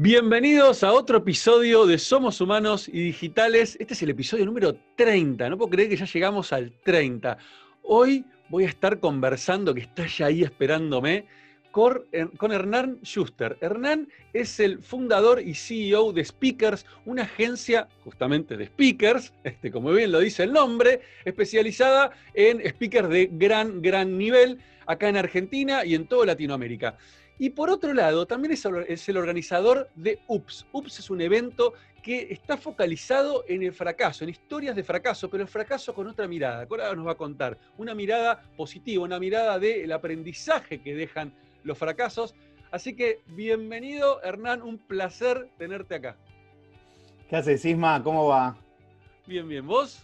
Bienvenidos a otro episodio de Somos Humanos y Digitales. Este es el episodio número 30. No puedo creer que ya llegamos al 30. Hoy voy a estar conversando, que está ya ahí esperándome, con, Hernán Schuster. Hernán es el fundador y CEO de Speakers, una agencia justamente de speakers, este, como bien lo dice el nombre, especializada en speakers de gran, gran nivel acá en Argentina y en toda Latinoamérica. Y por otro lado, también es, el organizador de UPS. UPS es un evento que está focalizado en el fracaso, en historias de fracaso, pero el fracaso con otra mirada. Ahora nos va a contar una mirada positiva, una mirada del aprendizaje que dejan los fracasos. Así que bienvenido, Hernán, un placer tenerte acá. ¿Qué haces, Sisma? ¿Cómo va? Bien, bien. ¿Vos?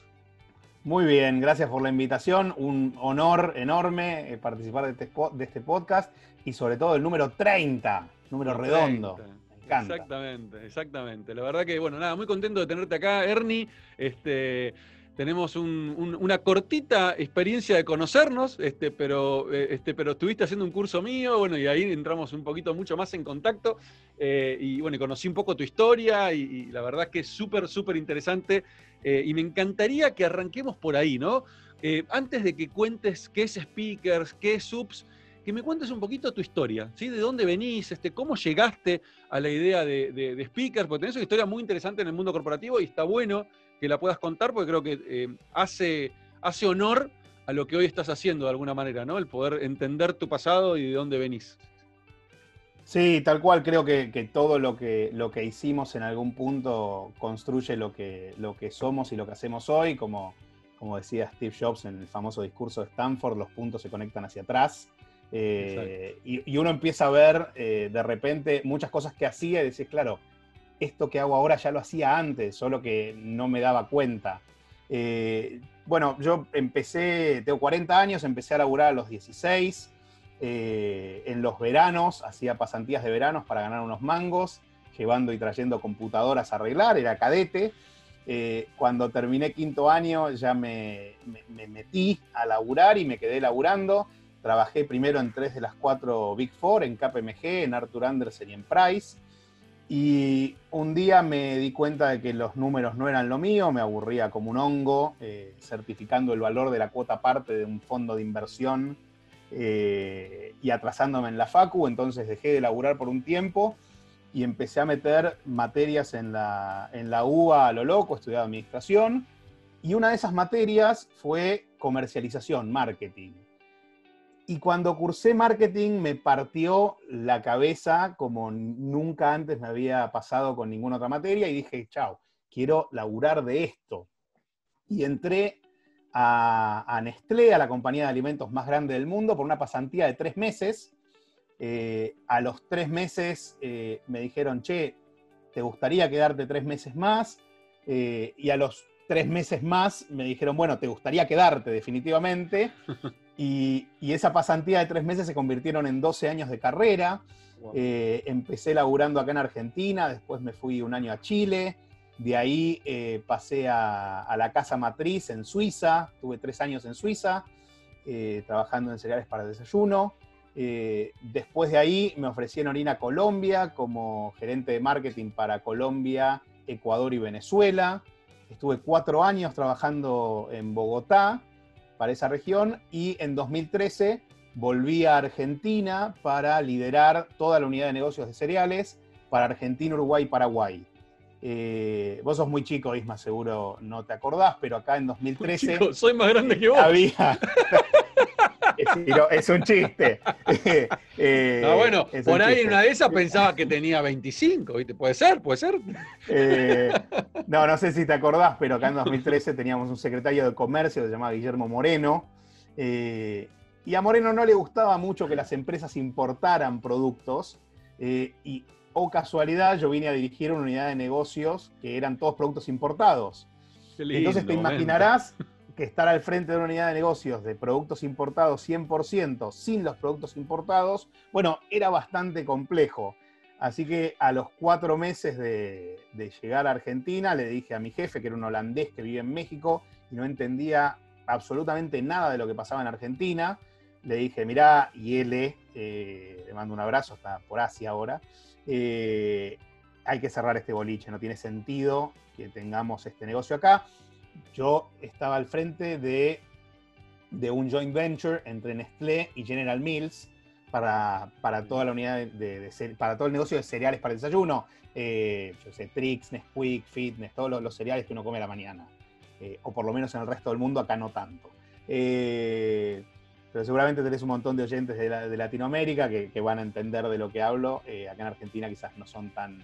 Muy bien, gracias por la invitación. Un honor enorme eh, participar de este, de este podcast y sobre todo el número 30, número redondo. Me encanta. Exactamente, exactamente. La verdad que, bueno, nada, muy contento de tenerte acá, Ernie. Este, tenemos una cortita experiencia de conocernos, este, pero, eh, este, pero estuviste haciendo un curso mío, bueno, y ahí entramos un poquito mucho más en contacto. Eh, y bueno, conocí un poco tu historia y, y la verdad que es súper, súper interesante eh, y me encantaría que arranquemos por ahí, ¿no? Eh, antes de que cuentes qué es Speakers, qué es Subs, que me cuentes un poquito tu historia, ¿sí? ¿De dónde venís? Este, ¿Cómo llegaste a la idea de, Speakers? Porque tenés una historia muy interesante en el mundo corporativo y está bueno que la puedas contar porque creo que eh, hace, hace honor a lo que hoy estás haciendo de alguna manera, ¿no? El poder entender tu pasado y de dónde venís. Sí, tal cual, creo que, todo lo que, lo que hicimos en algún punto construye lo que, lo que somos y lo que hacemos hoy, como, como decía Steve Jobs en el famoso discurso de Stanford, los puntos se conectan hacia atrás. Eh, y, uno empieza a ver eh, de repente muchas cosas que hacía y decís, claro, esto que hago ahora ya lo hacía antes, solo que no me daba cuenta. Eh, bueno, yo empecé, tengo 40 años, empecé a laburar a los 16. Eh, en los veranos, hacía pasantías de veranos para ganar unos mangos, llevando y trayendo computadoras a arreglar, era cadete. Cuando terminé quinto año ya me, metí a laburar y me quedé laburando. Trabajé primero en tres de las cuatro Big Four, en KPMG, en Arthur Andersen y en Price. Y un día me di cuenta de que los números no eran lo mío, me aburría como un hongo, eh, certificando el valor de la cuota parte de un fondo de inversión eh, y atrasándome en la facu, entonces dejé de laburar por un tiempo y empecé a meter materias en la, en la UBA a lo loco, estudié administración, y una de esas materias fue comercialización, marketing. Y cuando cursé marketing me partió la cabeza como nunca antes me había pasado con ninguna otra materia y dije, chao, quiero laburar de esto. Y entré a, Nestlé, a la compañía de alimentos más grande del mundo, por una pasantía de tres meses. Eh, a los tres meses eh, me dijeron, che, ¿te gustaría quedarte tres meses más? Eh, y a los tres meses más me dijeron, bueno, ¿te gustaría quedarte definitivamente? Y, esa pasantía de tres meses se convirtieron en 12 años de carrera. empecé laburando acá en Argentina, después me fui un año a Chile, de ahí eh, pasé a, la casa matriz en Suiza, tuve tres años en Suiza, eh, trabajando en cereales para desayuno. Eh, después de ahí me ofrecieron ir a Colombia como gerente de marketing para Colombia, Ecuador y Venezuela. Estuve cuatro años trabajando en Bogotá para esa región y en 2013 volví a Argentina para liderar toda la unidad de negocios de cereales para Argentina, Uruguay y Paraguay. Eh, vos sos muy chico, Isma, seguro no te acordás, pero acá en 2013. soy más grande que vos. Había. es, un chiste. Eh, bueno, por ahí en una de esas pensaba que tenía 25, ¿viste? Puede ser, puede ser. Eh, no, no sé si te acordás, pero acá en 2013 teníamos un secretario de comercio que se llamaba Guillermo Moreno. y a Moreno no le gustaba mucho que las empresas importaran productos. y o casualidad, yo vine a dirigir una unidad de negocios que eran todos productos importados. Entonces te imaginarás que estar al frente de una unidad de negocios de productos importados 100% sin los productos importados, bueno, era bastante complejo. Así que a los cuatro meses de, llegar a Argentina, le dije a mi jefe, que era un holandés que vive en México y no entendía absolutamente nada de lo que pasaba en Argentina, le dije, mirá, y él, eh, le mando un abrazo, está por Asia ahora, eh, hay que cerrar este boliche, no tiene sentido que tengamos este negocio acá. Yo estaba al frente de, de un joint venture entre Nestlé y General Mills para, toda la unidad de, para todo el negocio de cereales para el desayuno. Eh, yo sé, Trix, Nesquik, Fitness, todos los, cereales que uno come a la mañana. Eh, o por lo menos en el resto del mundo, acá no tanto. Eh, pero seguramente tenés un montón de oyentes de, Latinoamérica que, van a entender de lo que hablo. acá en Argentina quizás no son tan...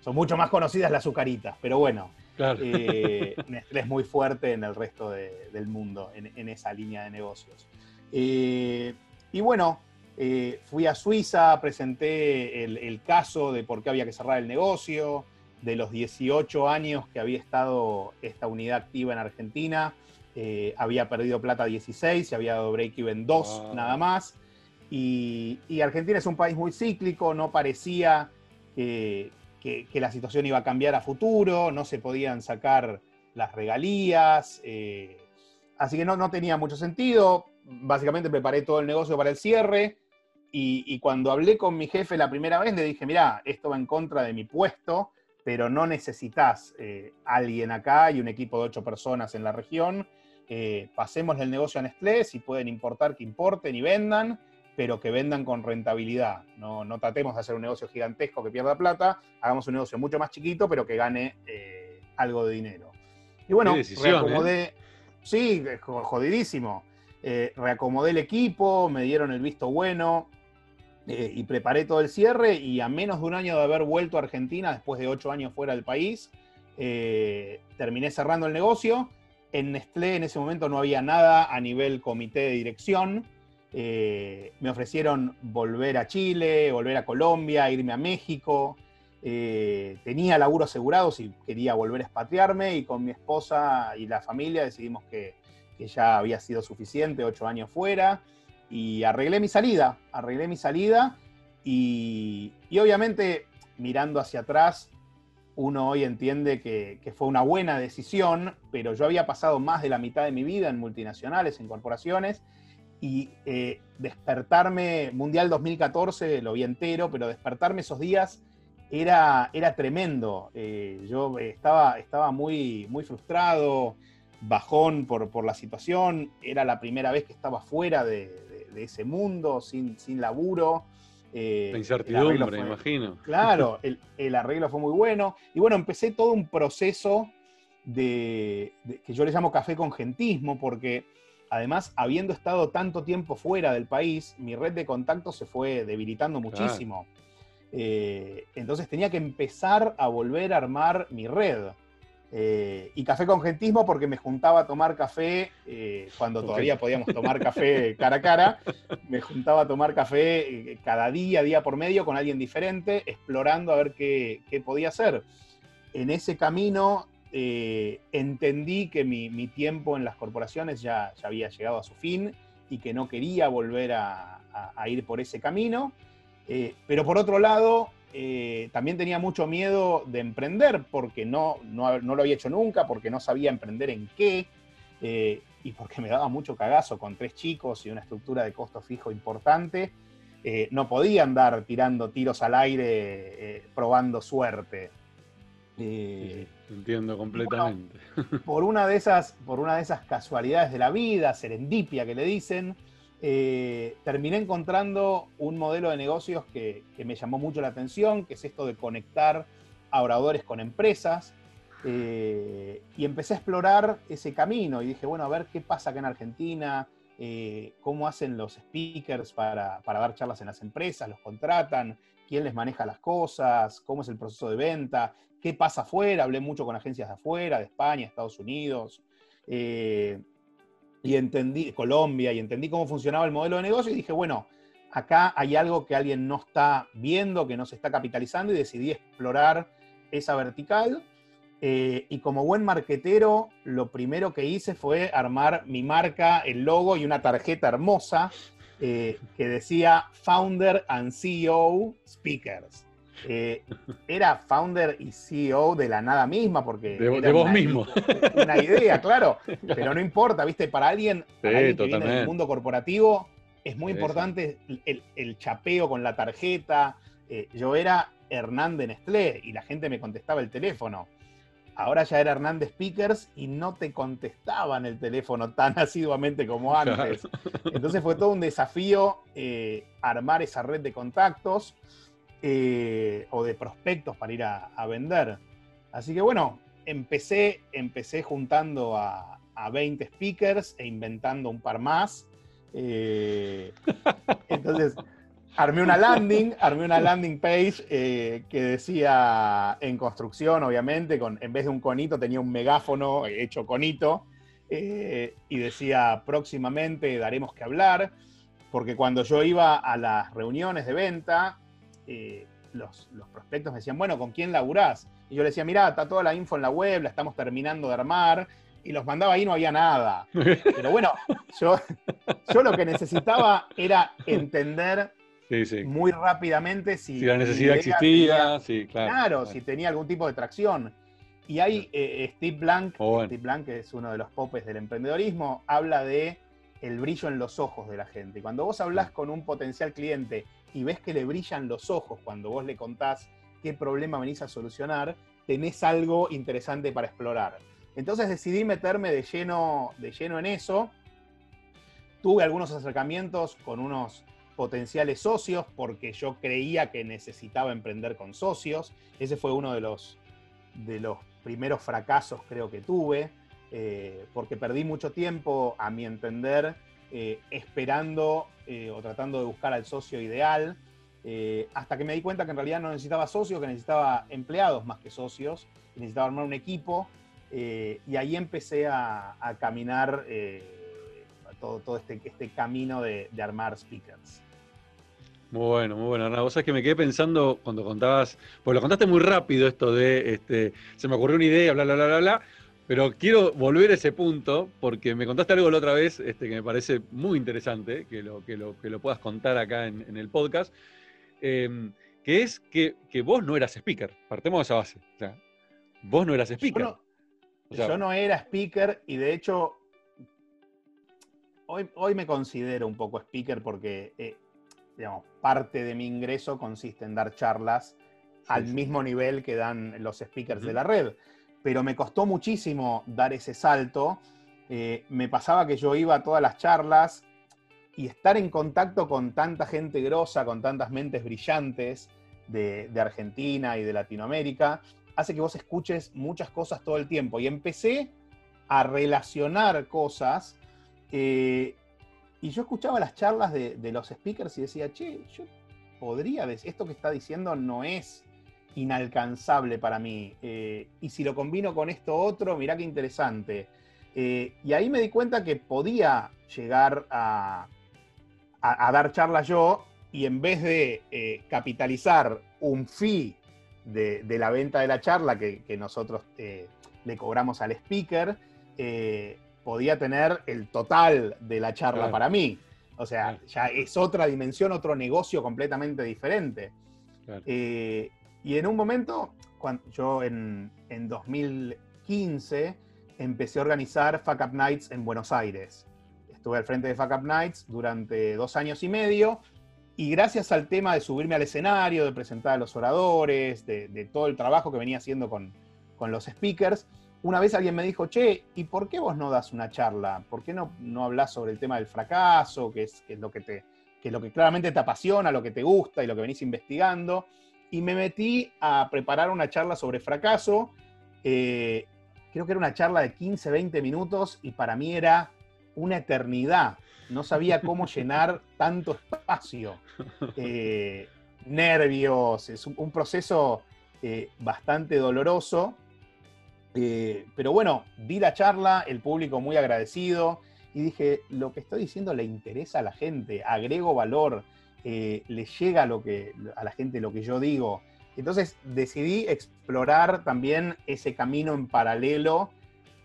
Son mucho más conocidas las azucaritas, pero bueno, Nestlé es muy fuerte en el resto del mundo, en, esa línea de negocios. y bueno, eh, fui a Suiza, presenté el, caso de por qué había que cerrar el negocio, de los 18 años que había estado esta unidad activa en Argentina, eh, había perdido plata 16 y había dado break-even 2 nada más. Y, Argentina es un país muy cíclico, no parecía que, la situación iba a cambiar a futuro, no se podían sacar las regalías, eh, así que no, no tenía mucho sentido. Básicamente preparé todo el negocio para el cierre y, cuando hablé con mi jefe la primera vez, le dije, mira, esto va en contra de mi puesto, pero no necesitas eh, alguien acá y un equipo de ocho personas en la región. Eh, pasemos el negocio a Nestlé, si pueden importar, que importen y vendan, pero que vendan con rentabilidad. No, no tratemos de hacer un negocio gigantesco que pierda plata, hagamos un negocio mucho más chiquito, pero que gane eh, algo de dinero. Y bueno, reacomodé. Sí, jodidísimo. reacomodé el equipo, me dieron el visto bueno. Eh, y preparé todo el cierre y a menos de un año de haber vuelto a Argentina, después de ocho años fuera del país, eh, terminé cerrando el negocio. En Nestlé en ese momento no había nada a nivel comité de dirección. Eh, me ofrecieron volver a Chile, volver a Colombia, irme a México. tenía laburo asegurado si quería volver a expatriarme y con mi esposa y la familia decidimos que ya había sido suficiente, ocho años fuera y arreglé mi salida, arreglé mi salida y, obviamente mirando hacia atrás, uno hoy entiende que, fue una buena decisión, pero yo había pasado más de la mitad de mi vida en multinacionales, en corporaciones, y eh, despertarme, Mundial 2014 lo vi entero, pero despertarme esos días era, era tremendo. Eh, yo estaba, estaba muy, muy frustrado, bajón por, por, la situación, era la primera vez que estaba fuera de, de ese mundo, sin, sin laburo. Eh, la incertidumbre, imagino. Claro, el, arreglo fue muy bueno. Y bueno, empecé todo un proceso de, que yo le llamo café con gentismo, porque además, habiendo estado tanto tiempo fuera del país, mi red de contactos se fue debilitando muchísimo. Eh, entonces tenía que empezar a volver a armar mi red. Eh, y café con gentismo porque me juntaba a tomar café eh, cuando todavía podíamos tomar café cara a cara. Me juntaba a tomar café cada día, día por medio, con alguien diferente, explorando a ver qué, podía hacer. En ese camino entendí que mi, tiempo en las corporaciones ya, había llegado a su fin y que no quería volver a ir por ese camino. pero por otro lado, eh, también tenía mucho miedo de emprender porque no, no, lo había hecho nunca, porque no sabía emprender en qué eh, y porque me daba mucho cagazo con tres chicos y una estructura de costo fijo importante. Eh, no podía andar tirando tiros al aire, probando suerte. Entiendo completamente. por, una de esas, por una de esas casualidades de la vida, serendipia que le dicen, eh, terminé encontrando un modelo de negocios que, me llamó mucho la atención, que es esto de conectar a oradores con empresas. Eh, y empecé a explorar ese camino y dije, bueno, a ver qué pasa acá en Argentina, eh, cómo hacen los speakers para, para, dar charlas en las empresas, los contratan, quién les maneja las cosas, cómo es el proceso de venta, qué pasa afuera. Hablé mucho con agencias de afuera, de España, Estados Unidos y entendí, Colombia, y entendí cómo funcionaba el modelo de negocio y dije, bueno, acá hay algo que alguien no está viendo, que no se está capitalizando y decidí explorar esa vertical. Eh, y como buen marquetero, lo primero que hice fue armar mi marca, el logo y una tarjeta hermosa eh, que decía Founder and CEO Speakers. Eh, era founder y CEO de la nada misma, porque. De, vos mismo. Una idea, claro. Pero no importa, ¿viste? Para alguien, que viene del mundo corporativo, es muy importante el, chapeo con la tarjeta, eh, yo era Hernández Nestlé y la gente me contestaba el teléfono. Ahora ya era Hernández Speakers y no te contestaban el teléfono tan asiduamente como antes. Entonces fue todo un desafío eh, armar esa red de contactos eh, o de prospectos para ir a, vender. Así que bueno, empecé, empecé juntando a, 20 speakers e inventando un par más. Eh, entonces, armé una landing, armé una landing page eh, que decía en construcción, obviamente, con, en vez de un conito tenía un megáfono hecho conito eh, y decía próximamente daremos que hablar, porque cuando yo iba a las reuniones de venta, eh, los, los, prospectos me decían, bueno, ¿con quién laburás? Y yo le decía, mirá, está toda la info en la web, la estamos terminando de armar, y los mandaba ahí, no había nada. Pero bueno, yo, yo lo que necesitaba era entender muy rápidamente si, la necesidad existía, sí, claro, claro, si tenía algún tipo de tracción. Y hay eh, eh, Steve Blank, oh, Steve Blank, que es uno de los popes del emprendedorismo, habla de el brillo en los ojos de la gente. Cuando vos hablas con un potencial cliente y ves que le brillan los ojos cuando vos le contás qué problema venís a solucionar, tenés algo interesante para explorar. Entonces decidí meterme de lleno, de lleno en eso. Tuve algunos acercamientos con unos potenciales socios porque yo creía que necesitaba emprender con socios. Ese fue uno de los, de los primeros fracasos creo que tuve, eh, porque perdí mucho tiempo, a mi entender, eh, esperando eh, o tratando de buscar al socio ideal, hasta que me di cuenta que en realidad no necesitaba socios, que necesitaba empleados más que socios, necesitaba armar un equipo, y ahí empecé a, caminar todo, todo este, este camino de, de armar speakers. Muy bueno, muy bueno. Vos sabés que me quedé pensando cuando contabas, pues lo contaste muy rápido esto de, este, se me ocurrió una idea, bla, bla, bla, bla, bla, pero quiero volver a ese punto porque me contaste algo la otra vez este, que me parece muy interesante, que lo, que lo, que lo puedas contar acá en, el podcast, em, que es que, vos no eras speaker, partemos de esa base. O sea, vos no eras speaker. Yo no, era speaker y de hecho hoy, hoy me considero un poco speaker porque... Eh, digamos, parte de mi ingreso consiste en dar charlas al mismo nivel que dan los speakers de la red. Pero me costó muchísimo dar ese salto. Eh, me pasaba que yo iba a todas las charlas y estar en contacto con tanta gente grosa, con tantas mentes brillantes de, Argentina y de Latinoamérica, hace que vos escuches muchas cosas todo el tiempo. Y empecé a relacionar cosas eh, y yo escuchaba las charlas de, los speakers y decía, che, yo podría, esto que está diciendo no es inalcanzable para mí. Eh, y si lo combino con esto otro, mirá qué interesante. Eh, y ahí me di cuenta que podía llegar a, dar charlas yo y en vez de eh, capitalizar un fee de, la venta de la charla que, nosotros le cobramos al speaker, podía tener el total de la charla para mí. O sea, ya es otra dimensión, otro negocio completamente diferente. Eh, y en un momento, cuando yo en, 2015 empecé a organizar Fuck Up Nights en Buenos Aires. Estuve al frente de Fuck Up Nights durante dos años y medio y gracias al tema de subirme al escenario, de presentar a los oradores, de, todo el trabajo que venía haciendo con, con los speakers, una vez alguien me dijo, che, ¿y por qué vos no das una charla? ¿Por qué no, no hablas sobre el tema del fracaso, que es, lo que te, que es lo que claramente te apasiona, lo que te gusta y lo que venís investigando? Y me metí a preparar una charla sobre fracaso. Eh, creo que era una charla de 15, 20 minutos y para mí era una eternidad. No sabía cómo llenar tanto espacio. Eh, nervios, es un, proceso eh, bastante doloroso eh, pero bueno, di la charla, el público muy agradecido y dije, lo que estoy diciendo le interesa a la gente, agrego valor, eh, le llega a, lo que, a la gente lo que yo digo. Entonces decidí explorar también ese camino en paralelo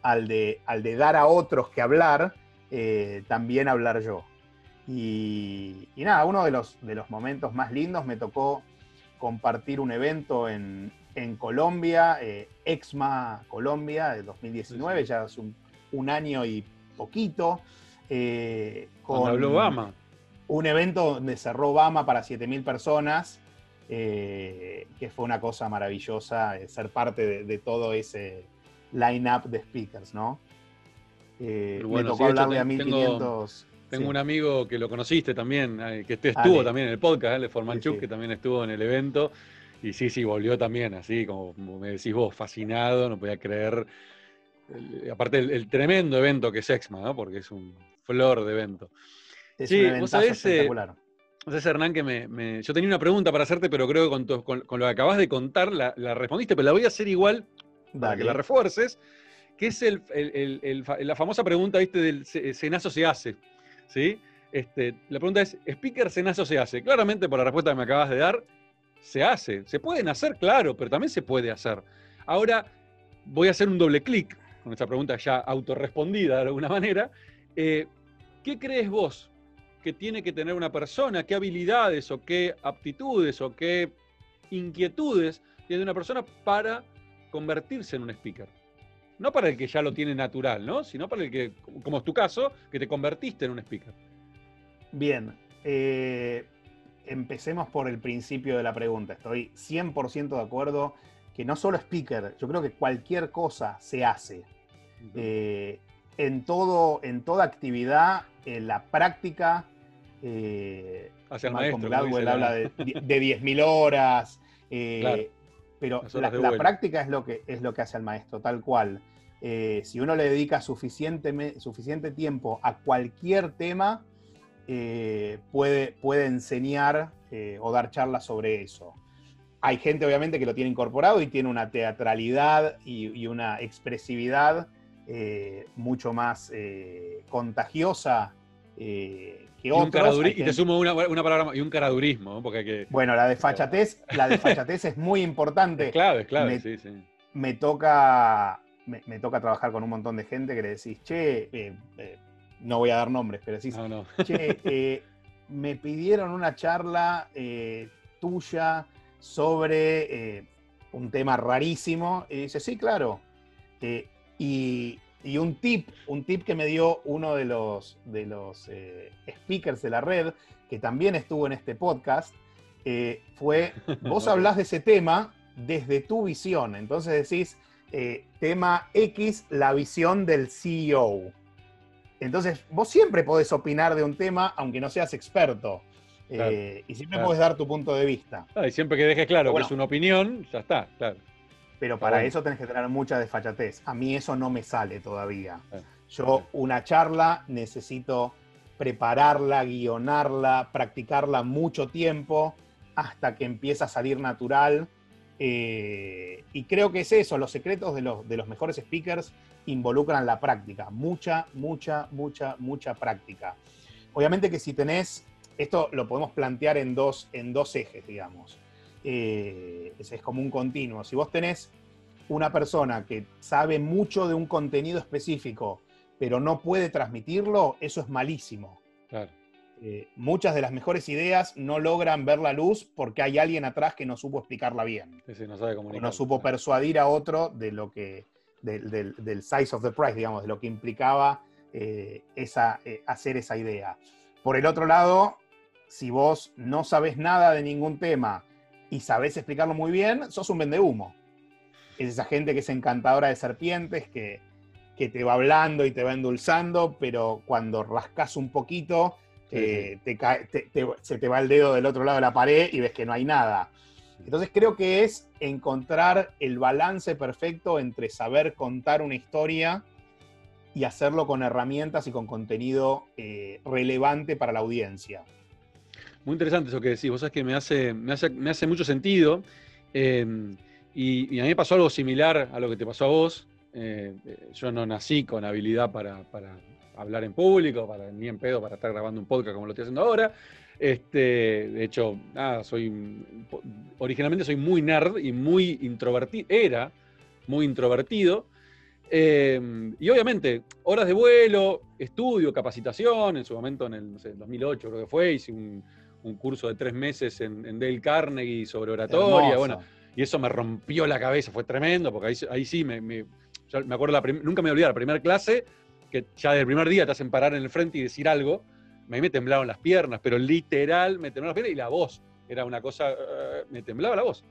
al de, al de dar a otros que hablar, eh, también hablar yo. Y, y, nada, uno de los, de los momentos más lindos me tocó compartir un evento en, en Colombia, eh, Exma Colombia de 2019, ya hace un, año y poquito. Eh, con habló Obama. Un evento donde cerró Obama para 7.000 personas. eh, que fue una cosa maravillosa eh, ser parte de, todo ese line-up de speakers, ¿no? Eh, me tocó hablar de a 1500. Tengo, un amigo que lo conociste también, que estuvo también en el podcast, de Formanchuk, que también estuvo en el evento. Y sí, sí, volvió también, así como me decís vos, fascinado, no podía creer. aparte, el, tremendo evento que es Exma, ¿no? Porque es un flor de evento. sí, un vos espectacular. Entonces, Hernán, que me, yo tenía una pregunta para hacerte, pero creo que con, con, lo que acabas de contar la, respondiste, pero la voy a hacer igual para que la refuerces, que es el, la famosa pregunta, ¿viste? Del cenazo se hace, ¿sí? Este, la pregunta es, ¿speaker cenazo se hace? Claramente, por la respuesta que me acabas de dar, se hace. Se pueden hacer, claro, pero también se puede hacer. Ahora, voy a hacer un doble clic con esta pregunta ya autorrespondida de alguna manera. Eh, ¿Qué crees vos que tiene que tener una persona, qué habilidades o qué aptitudes o qué inquietudes tiene una persona para convertirse en un speaker. No para el que ya lo tiene natural, ¿no? Sino para el que, como es tu caso, que te convertiste en un speaker. Bien. Eh, empecemos por el principio de la pregunta. Estoy 100% de acuerdo que no solo speaker, yo creo que cualquier cosa se hace. Eh, en, todo, en toda actividad, en la práctica eh, Hacia el maestro, habla de, de 10.000 horas, eh, pero la, práctica es lo, que, es lo que hace al maestro, tal cual. Eh, si uno le dedica suficiente, suficiente tiempo a cualquier tema, puede, puede enseñar o dar charlas sobre eso. Hay gente obviamente que lo tiene incorporado y tiene una teatralidad y, una expresividad mucho más contagiosa y, un te sumo una, palabra y un caradurismo, porque Bueno, la desfachatez, la desfachatez es muy importante. Es clave, es clave, me, sí, sí. Me toca, me, toca trabajar con un montón de gente que le decís, che, eh, eh, no voy a dar nombres, pero decís, che, eh, me pidieron una charla tuya sobre un tema rarísimo. Y dice, sí, claro. y y un tip, un tip que me dio uno de los, de los eh, speakers de la red, que también estuvo en este podcast, eh, fue, vos hablás de ese tema desde tu visión. Entonces decís, eh, tema X, la visión del CEO. Entonces, vos siempre podés opinar de un tema, aunque no seas experto. y siempre podés dar tu punto de vista. y siempre que dejes claro que es una opinión, ya está, claro pero para eso tenés que tener mucha desfachatez. A mí eso no me sale todavía. Yo una charla necesito prepararla, guionarla, practicarla mucho tiempo hasta que empieza a salir natural. Eh, y creo que es eso, los secretos de los, de los mejores speakers involucran la práctica, mucha, mucha, mucha, mucha práctica. Obviamente que si tenés, esto lo podemos plantear en dos, en dos ejes, digamos. Eh, es, como un continuo. Si vos tenés una persona que sabe mucho de un contenido específico, pero no puede transmitirlo, eso es malísimo. Eh, muchas de las mejores ideas no logran ver la luz porque hay alguien atrás que no supo explicarla bien. no, no supo persuadir a otro de lo que, del, size of the price, digamos, de lo que implicaba eh, esa, hacer esa idea. Por el otro lado, si vos no sabes nada de ningún tema, y sabes explicarlo muy bien, sos un vendehumo. Es esa gente que es encantadora de serpientes, que, te va hablando y te va endulzando, pero cuando rascas un poquito, eh, se te va el dedo del otro lado de la pared y ves que no hay nada. Entonces creo que es encontrar el balance perfecto entre saber contar una historia y hacerlo con herramientas y con contenido eh, relevante para la audiencia. Muy interesante eso que decís. Vos sabés que me hace, me hace, mucho sentido. Eh, y, a mí me pasó algo similar a lo que te pasó a vos. Eh, yo no nací con habilidad para, hablar en público, para, ni en pedo para estar grabando un podcast como lo estoy haciendo ahora. Este, de hecho, nada, soy. Originalmente soy muy nerd y muy introvertido. Era muy introvertido. Eh, y obviamente, horas de vuelo, estudio, capacitación. En su momento, en el 2008 creo que fue, hice un, un curso de tres meses en, Dale Carnegie sobre oratoria, bueno, y eso me rompió la cabeza, fue tremendo, porque ahí, sí, me, me, acuerdo, la nunca me olvidé la primera clase, que ya desde el primer día te hacen parar en el frente y decir algo, a mí me temblaron las piernas, pero literal me temblaron las piernas y la voz, era una cosa, eh, me temblaba la voz.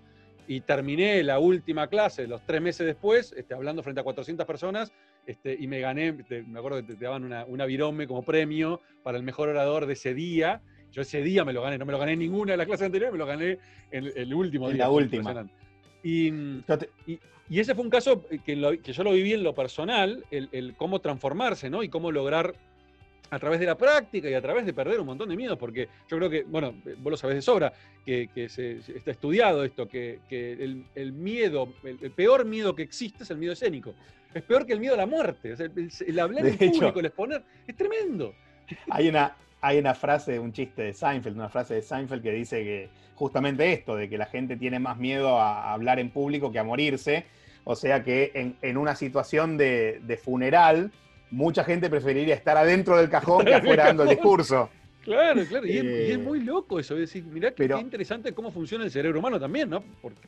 Y terminé la última clase, los tres meses después, este, hablando frente a 400 personas, este, y me gané, me acuerdo que te, daban una, una, virome como premio para el mejor orador de ese día. Yo ese día me lo gané, no me lo gané en ninguna de las clases anteriores, me lo gané en el último en día. La última. Y, y, ese fue un caso que, que, yo lo viví en lo personal, el, el, cómo transformarse, ¿no? Y cómo lograr a través de la práctica y a través de perder un montón de miedos, porque yo creo que, bueno, vos lo sabés de sobra, que, se, está estudiado esto, que, el, miedo, el, peor miedo que existe es el miedo escénico. Es peor que el miedo a la muerte. el, hablar en público, el exponer, es tremendo. Hay una, hay una frase, un chiste de Seinfeld, una frase de Seinfeld que dice que justamente esto, de que la gente tiene más miedo a hablar en público que a morirse. O sea que en, una situación de, funeral, mucha gente preferiría estar adentro del cajón que afuera dando el discurso. Claro, claro, y, es, eh, muy loco eso, es decir, mirá qué, interesante cómo funciona el cerebro humano también, ¿no?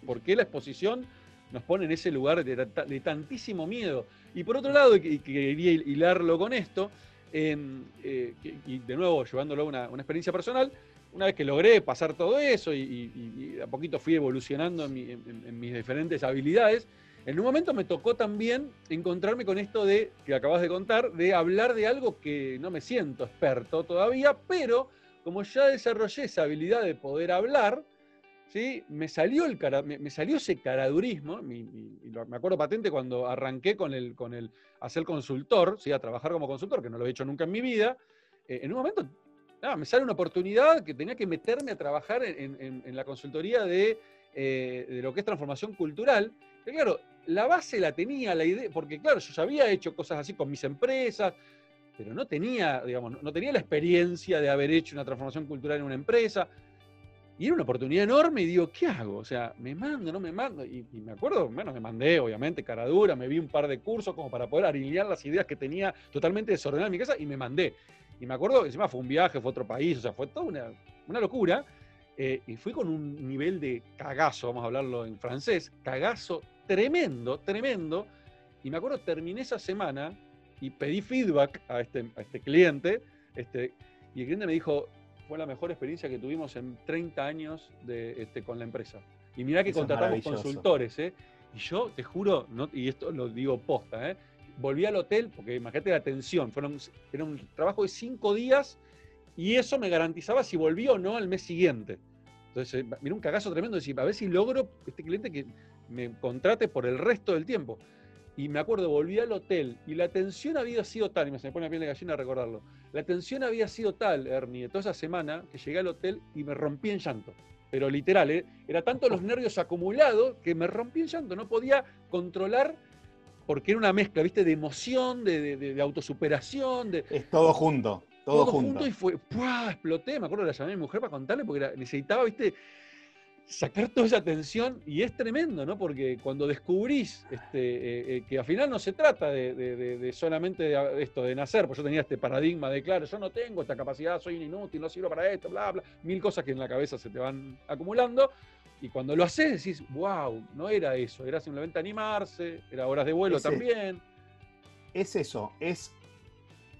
¿Por, qué la exposición nos pone en ese lugar de, tantísimo miedo? Y por otro lado, y quería hilarlo con esto, eh, y de nuevo llevándolo a una, experiencia personal, una vez que logré pasar todo eso y, a poquito fui evolucionando en, mis diferentes habilidades, en un momento me tocó también encontrarme con esto de, que acabas de contar, de hablar de algo que no me siento experto todavía, pero como ya desarrollé esa habilidad de poder hablar, me, salió el me, salió ese caradurismo, y me acuerdo patente cuando arranqué con el, con el a ser consultor, ¿sí? a trabajar como consultor, que no lo he hecho nunca en mi vida, eh, en un momento me sale una oportunidad que tenía que meterme a trabajar en, la consultoría de, eh, de, lo que es transformación cultural. Que claro, la base la tenía, la idea, porque claro, yo ya había hecho cosas así con mis empresas, pero no tenía, digamos, no tenía la experiencia de haber hecho una transformación cultural en una empresa. Y era una oportunidad enorme y digo, ¿qué hago? O sea, ¿me mando, no me mando? Y, me acuerdo, bueno, me mandé, obviamente, cara dura, me vi un par de cursos como para poder alinear las ideas que tenía totalmente desordenadas en mi casa y me mandé. Y me acuerdo, encima fue un viaje, fue otro país, o sea, fue toda una, una locura. Eh, y fui con un nivel de cagazo, vamos a hablarlo en francés, cagazo tremendo, tremendo. Y me acuerdo, terminé esa semana y pedí feedback a este, a este cliente. Este, y el cliente me dijo, fue la mejor experiencia que tuvimos en 30 años de, este, con la empresa. Y mirá que contratamos consultores, ¿eh? Y yo te juro, no, y esto lo digo posta, ¿eh? volví al hotel, porque imagínate la tensión, fueron, era un trabajo de cinco días y eso me garantizaba si volví o no al mes siguiente. Entonces, eh, mira un cagazo tremendo, decir, a ver si logro este cliente que me contrate por el resto del tiempo. Y me acuerdo, volví al hotel y la tensión había sido tal, y me se me pone la piel de gallina a recordarlo, la tensión había sido tal, Ernie, toda esa semana que llegué al hotel y me rompí en llanto. Pero literal, ¿eh? era tanto los nervios acumulados que me rompí en llanto, no podía controlar porque era una mezcla, ¿viste? De emoción, de, autosuperación. De, es todo junto. Todo, junto. y fue, exploté, me acuerdo, la llamé a mi mujer para contarle porque necesitaba, viste, sacar toda esa tensión y es tremendo, ¿no? Porque cuando descubrís este, eh, eh, que al final no se trata de, solamente de esto, de nacer, pues yo tenía este paradigma de, claro, yo no tengo esta capacidad, soy inútil, no sirvo para esto, bla, bla, mil cosas que en la cabeza se te van acumulando. Y cuando lo haces decís, wow, no era eso, era simplemente animarse, era horas de vuelo también. Es eso, es,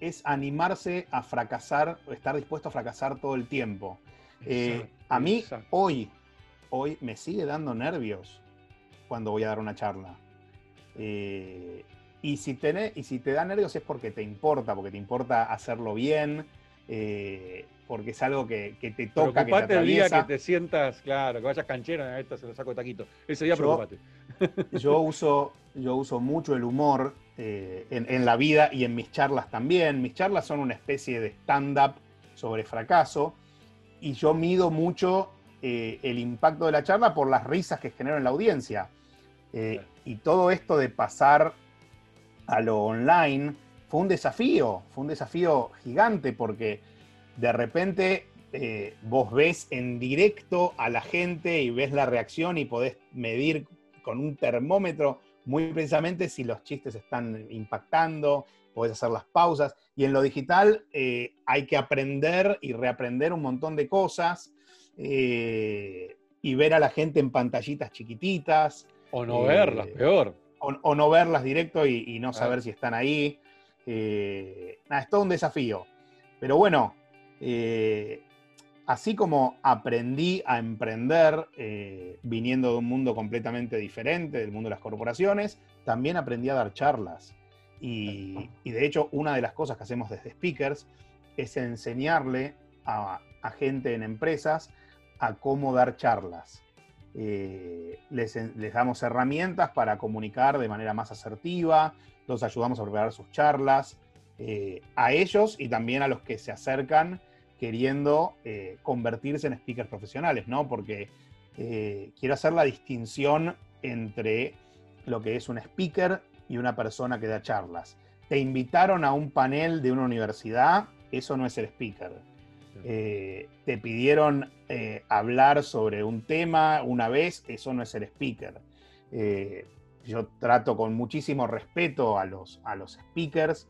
es animarse a fracasar, estar dispuesto a fracasar todo el tiempo. Eh, a mí hoy, hoy me sigue dando nervios cuando voy a dar una charla. Eh, y, si y si te da nervios es porque te importa, porque te importa hacerlo bien, eh, porque es algo que, te toca, que te el día que te sientas, claro, que vayas canchero, a esta se lo saco de taquito. Ese día preocupate. Yo uso, yo uso mucho el humor eh, en, la vida y en mis charlas también. Mis charlas son una especie de stand-up sobre fracaso y yo mido mucho eh, el impacto de la charla por las risas que genero en la audiencia. Eh, y todo esto de pasar a lo online fue un desafío, fue un desafío gigante porque de repente eh, vos ves en directo a la gente y ves la reacción y podés medir con un termómetro muy precisamente si los chistes están impactando, podés hacer las pausas. Y en lo digital hay que aprender y reaprender un montón de cosas eh, y ver a la gente en pantallitas chiquititas. O no verlas, eh, peor. O, no verlas directo y, no saber si están ahí. Eh, es todo un desafío. Pero bueno, así como aprendí a emprender eh, viniendo de un mundo completamente diferente, del mundo de las corporaciones, también aprendí a dar charlas. Y, de hecho, una de las cosas que hacemos desde Speakers es enseñarle a, gente en empresas a cómo dar charlas. Eh, les, damos herramientas para comunicar de manera más asertiva, los ayudamos a preparar sus charlas, eh, a ellos y también a los que se acercan queriendo eh, convertirse en speakers profesionales, ¿no? Porque quiero hacer la distinción entre lo que es un speaker y una persona que da charlas. Te invitaron a un panel de una universidad, eso no es el speaker. Eh, te pidieron eh, hablar sobre un tema una vez, eso no es el speaker. Eh, yo trato con muchísimo respeto a los, a los speakers,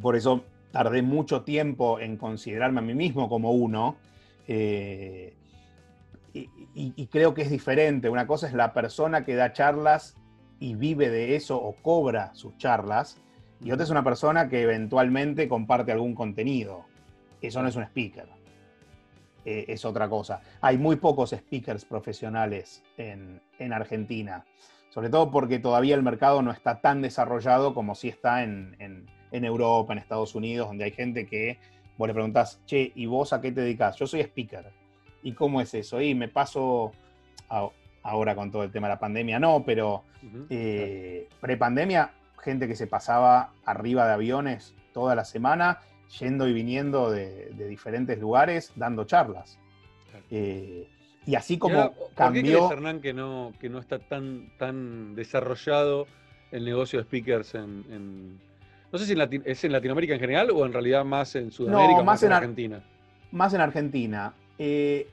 por eso tardé mucho tiempo en considerarme a mí mismo como uno. y, creo que es diferente. Una cosa es la persona que da charlas y vive de eso o cobra sus charlas, y otra es una persona que eventualmente comparte algún contenido. Eso no es un speaker. Eh, es otra cosa. Hay muy pocos speakers profesionales en, Argentina, sobre todo porque todavía el mercado no está tan desarrollado como si está en, Europa, en Estados Unidos, donde hay gente que vos le preguntás, che, ¿y vos a qué te dedicas? Yo soy speaker. ¿Y cómo es eso? Y me paso ahora con todo el tema de la pandemia, no, pero eh, pre-pandemia, gente que se pasaba arriba de aviones toda la semana, yendo y viniendo de, diferentes lugares, dando charlas. Eh, y así como cambió... ¿Por qué Hernán, que no, que no está tan, tan desarrollado el negocio de speakers en... no sé si es en Latinoamérica en general o en realidad más en Sudamérica o más en, Argentina. Más en Argentina. Eh,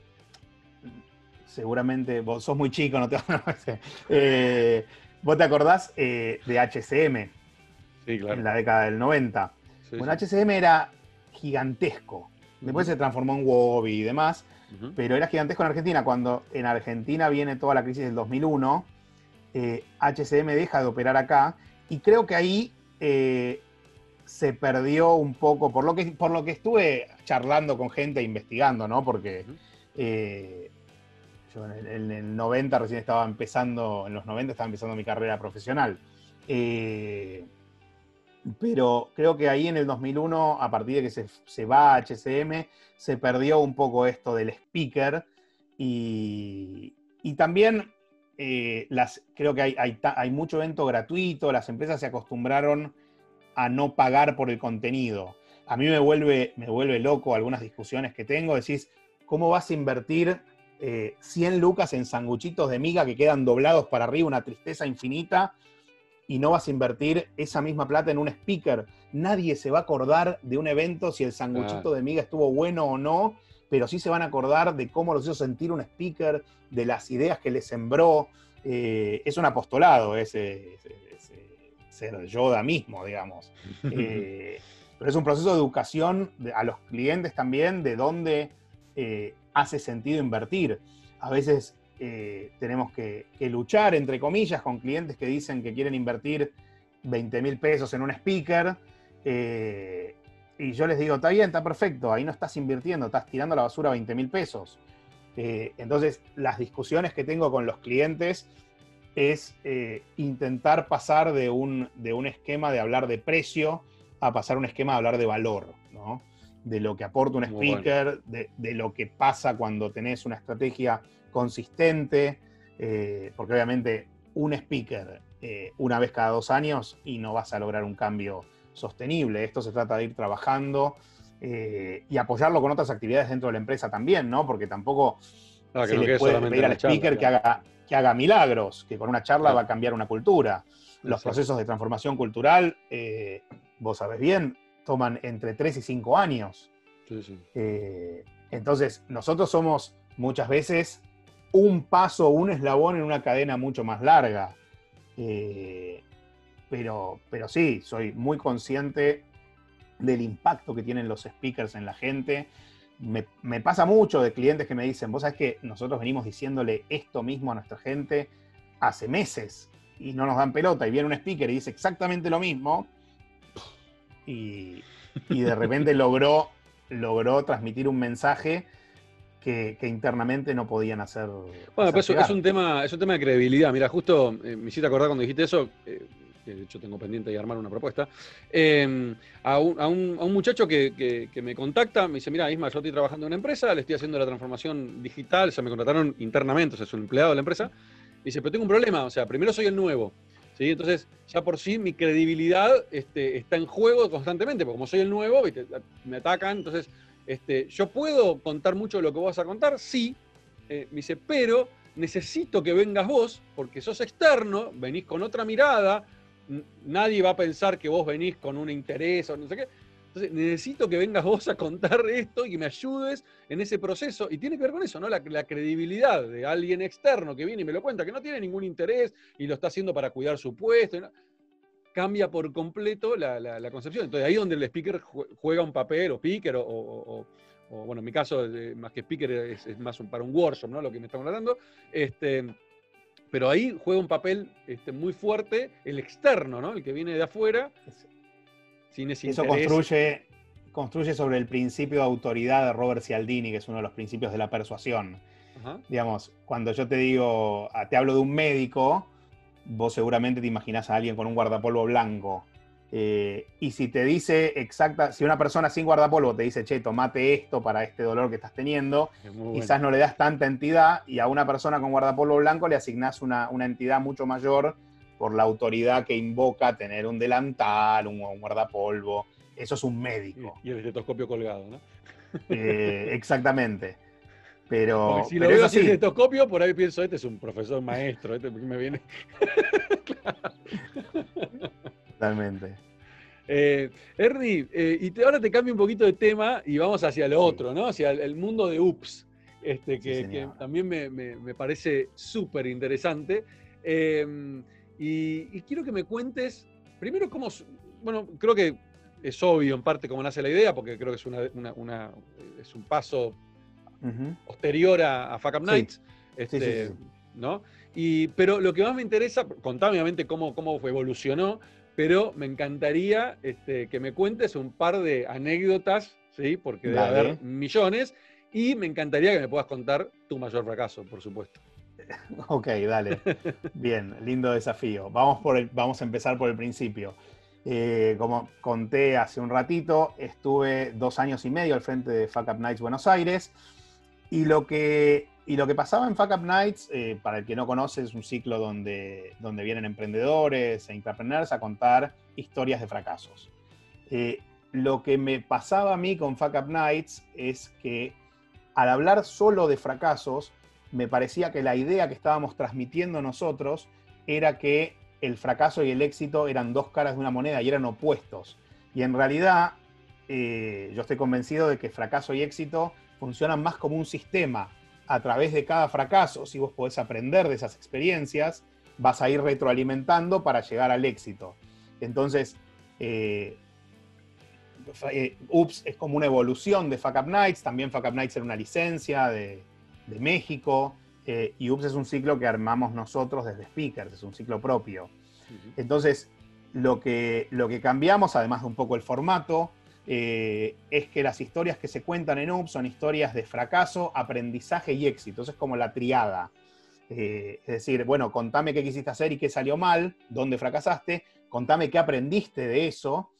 seguramente vos sos muy chico, no te eh, ¿Vos te acordás eh, de HCM? Sí, claro. En la década del 90. Bueno, HCM era gigantesco. Después se transformó en Wobby y demás, pero era gigantesco en Argentina. Cuando en Argentina viene toda la crisis del 2001, HCM deja de operar acá y creo que ahí eh, se perdió un poco, por lo, que, por lo que estuve charlando con gente e investigando, ¿no? Porque en el, 90 recién estaba empezando, en los 90 estaba empezando mi carrera profesional. Eh, pero creo que ahí en el 2001, a partir de que se, va a HCM, se perdió un poco esto del speaker y, también eh, las, creo que hay, hay, mucho evento gratuito, las empresas se acostumbraron a no pagar por el contenido. A mí me vuelve, me vuelve loco algunas discusiones que tengo, decís, ¿cómo vas a invertir 100 eh, lucas en sanguchitos de miga que quedan doblados para arriba, una tristeza infinita, y no vas a invertir esa misma plata en un speaker. Nadie se va a acordar de un evento si el sanguchito de miga estuvo bueno o no, pero sí se van a acordar de cómo los hizo sentir un speaker, de las ideas que le sembró. Eh, es un apostolado ese, ser Yoda mismo, digamos. Eh, pero es un proceso de educación a los clientes también, de dónde hace sentido invertir. A veces eh, tenemos que, luchar, entre comillas, con clientes que dicen que quieren invertir 20 mil pesos en un speaker. Eh, y yo les digo, está bien, está perfecto, ahí no estás invirtiendo, estás tirando a la basura 20 mil pesos. Eh, entonces, las discusiones que tengo con los clientes es intentar pasar de un, de un esquema de hablar de precio a pasar a un esquema de hablar de valor. ¿no? de lo que aporta un speaker, de, lo que pasa cuando tenés una estrategia consistente, eh, porque obviamente un speaker eh, una vez cada dos años y no vas a lograr un cambio sostenible. Esto se trata de ir trabajando eh, y apoyarlo con otras actividades dentro de la empresa también, ¿no? Porque tampoco ah, se le puede pedir al speaker que, haga, que haga milagros, que con una charla va a cambiar una cultura. Los procesos de transformación cultural, vos sabés bien, toman entre 3 y 5 años. Entonces, nosotros somos muchas veces un paso, un eslabón en una cadena mucho más larga. Eh, pero, pero sí, soy muy consciente del impacto que tienen los speakers en la gente. Me, me, pasa mucho de clientes que me dicen, vos sabés que nosotros venimos diciéndole esto mismo a nuestra gente hace meses y no nos dan pelota y viene un speaker y dice exactamente lo mismo y, de repente logró logró transmitir un mensaje que, internamente no podían hacer. Bueno, pues es un, tema, es un tema de credibilidad. Mira, justo eh, me hiciste acordar cuando dijiste eso, eh, que de hecho tengo pendiente de armar una propuesta, em, a, un, muchacho que, me contacta, me dice, mira, Isma, yo estoy trabajando en una empresa, le estoy haciendo la transformación digital, o sea, me contrataron internamente, o sea, soy un empleado de la empresa, dice, pero tengo un problema, o sea, primero soy el nuevo, ¿sí? Entonces, ya por sí mi credibilidad este, está en juego constantemente, porque como soy el nuevo, me atacan, entonces este, ¿Yo puedo contar mucho de lo que vos vas a contar? Sí. Eh, me dice, pero necesito que vengas vos, porque sos externo, venís con otra mirada, nadie va a pensar que vos venís con un interés o no sé qué. Entonces, necesito que vengas vos a contar esto y que me ayudes en ese proceso. Y tiene que ver con eso, ¿no? La, credibilidad de alguien externo que viene y me lo cuenta, que no tiene ningún interés y lo está haciendo para cuidar su puesto cambia por completo la, concepción. Entonces ahí es donde el speaker juega un papel, o speaker, o, bueno, en mi caso, más que speaker, es, más para un workshop, ¿no? Lo que me estamos hablando. Este, pero ahí juega un papel este, muy fuerte el externo, ¿no? El que viene de afuera. Sin Eso construye, construye sobre el principio de autoridad de Robert Cialdini, que es uno de los principios de la persuasión. Digamos, cuando yo te digo, ah, te hablo de un médico, vos seguramente te imaginás a alguien con un guardapolvo blanco. Eh, y si te dice exacta, si una persona sin guardapolvo te dice, che, tomate esto para este dolor que estás teniendo, quizás no le das tanta entidad y a una persona con guardapolvo blanco le asignás una, entidad mucho mayor por la autoridad que invoca tener un delantal, un, guardapolvo. Eso es un médico. Y, el estetoscopio colgado, ¿no? Eh, exactamente. Pero, si lo veo así en estetoscopio, por ahí pienso, este es un profesor maestro, este me viene. Totalmente. Eh, Ernie, eh, y ahora te cambio un poquito de tema y vamos hacia lo otro, ¿no? Hacia el, mundo de UPS, este, que, también me, parece súper interesante. Em, y, quiero que me cuentes, primero, cómo. Bueno, creo que es obvio en parte cómo nace la idea, porque creo que es, una, es un paso posterior a, a Fuck Up Nights. Este, ¿no? Y, pero lo que más me interesa, contame obviamente cómo, cómo evolucionó, pero me encantaría este, que me cuentes un par de anécdotas, ¿sí? porque debe haber millones, y me encantaría que me puedas contar tu mayor fracaso, por supuesto. Ok, dale. Bien, lindo desafío. Vamos, por el, vamos a empezar por el principio. Eh, como conté hace un ratito, estuve dos años y medio al frente de Fuck Up Nights Buenos Aires. Y lo que, lo que pasaba en Fuck Up Nights, eh, para el que no conoce, es un ciclo donde, donde vienen emprendedores e intrapreneurs a contar historias de fracasos. Eh, lo que me pasaba a mí con Fuck Up Nights es que al hablar solo de fracasos, me parecía que la idea que estábamos transmitiendo nosotros era que el fracaso y el éxito eran dos caras de una moneda y eran opuestos. Y en realidad, eh, yo estoy convencido de que fracaso y éxito funcionan más como un sistema. A través de cada fracaso, si vos podés aprender de esas experiencias, vas a ir retroalimentando para llegar al éxito. Entonces, eh, eh, Ups es como una evolución de Fuck Up Nights, también Fuck Up Nights era una licencia de, México, eh, y Ups es un ciclo que armamos nosotros desde Speakers, es un ciclo propio. Entonces, lo que, lo que cambiamos, además de un poco el formato, eh, es que las historias que se cuentan en UP son historias de fracaso, aprendizaje y éxito. Es como la triada. Eh, es decir, bueno, contame qué quisiste hacer y qué salió mal, dónde fracasaste, contame qué aprendiste de eso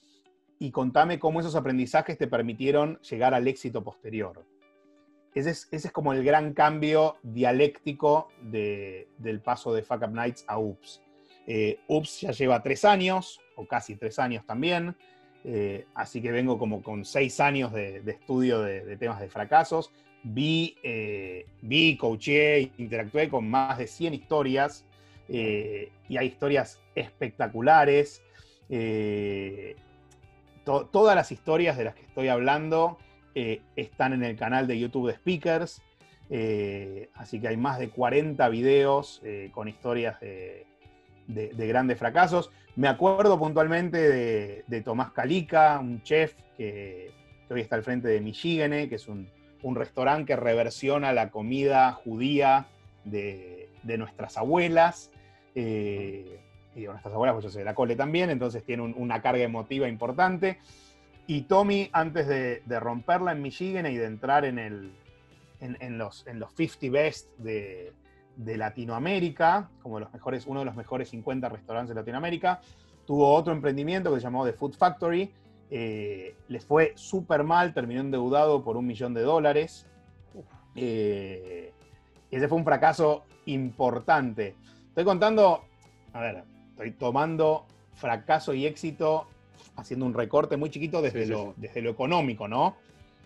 y contame cómo esos aprendizajes te permitieron llegar al éxito posterior. Ese es, como el gran cambio dialéctico del paso de Fuck Up Nights a UPS. Eh, UPS ya lleva tres años, o casi tres años también. Eh, así que vengo como con seis años de, estudio de, temas de fracasos. Vi, eh, vi, coaché, interactué con más de 100 historias eh, y hay historias espectaculares. todas las historias de las que estoy hablando están en el canal de YouTube de Speakers. así que hay más de 40 videos con historias de, de, grandes fracasos. Me acuerdo puntualmente de, Tomás Calica, un chef que, hoy está al frente de Michigene, que es un, restaurante que reversiona la comida judía de, nuestras abuelas. Eh, y de nuestras abuelas, pues yo soy de la cole también, entonces tiene una carga emotiva importante. Y Tommy, antes de, romperla en Michigan y de entrar en, los, en los 50 best de, Latinoamérica, como los mejores, uno de los mejores 50 restaurantes de Latinoamérica, tuvo otro emprendimiento que se llamó The Food Factory. Eh, les fue súper mal, terminó endeudado por un millón de dólares. Eh, ese fue un fracaso importante. Estoy contando, a ver, estoy tomando fracaso y éxito haciendo un recorte muy chiquito desde, lo, desde lo económico, ¿no?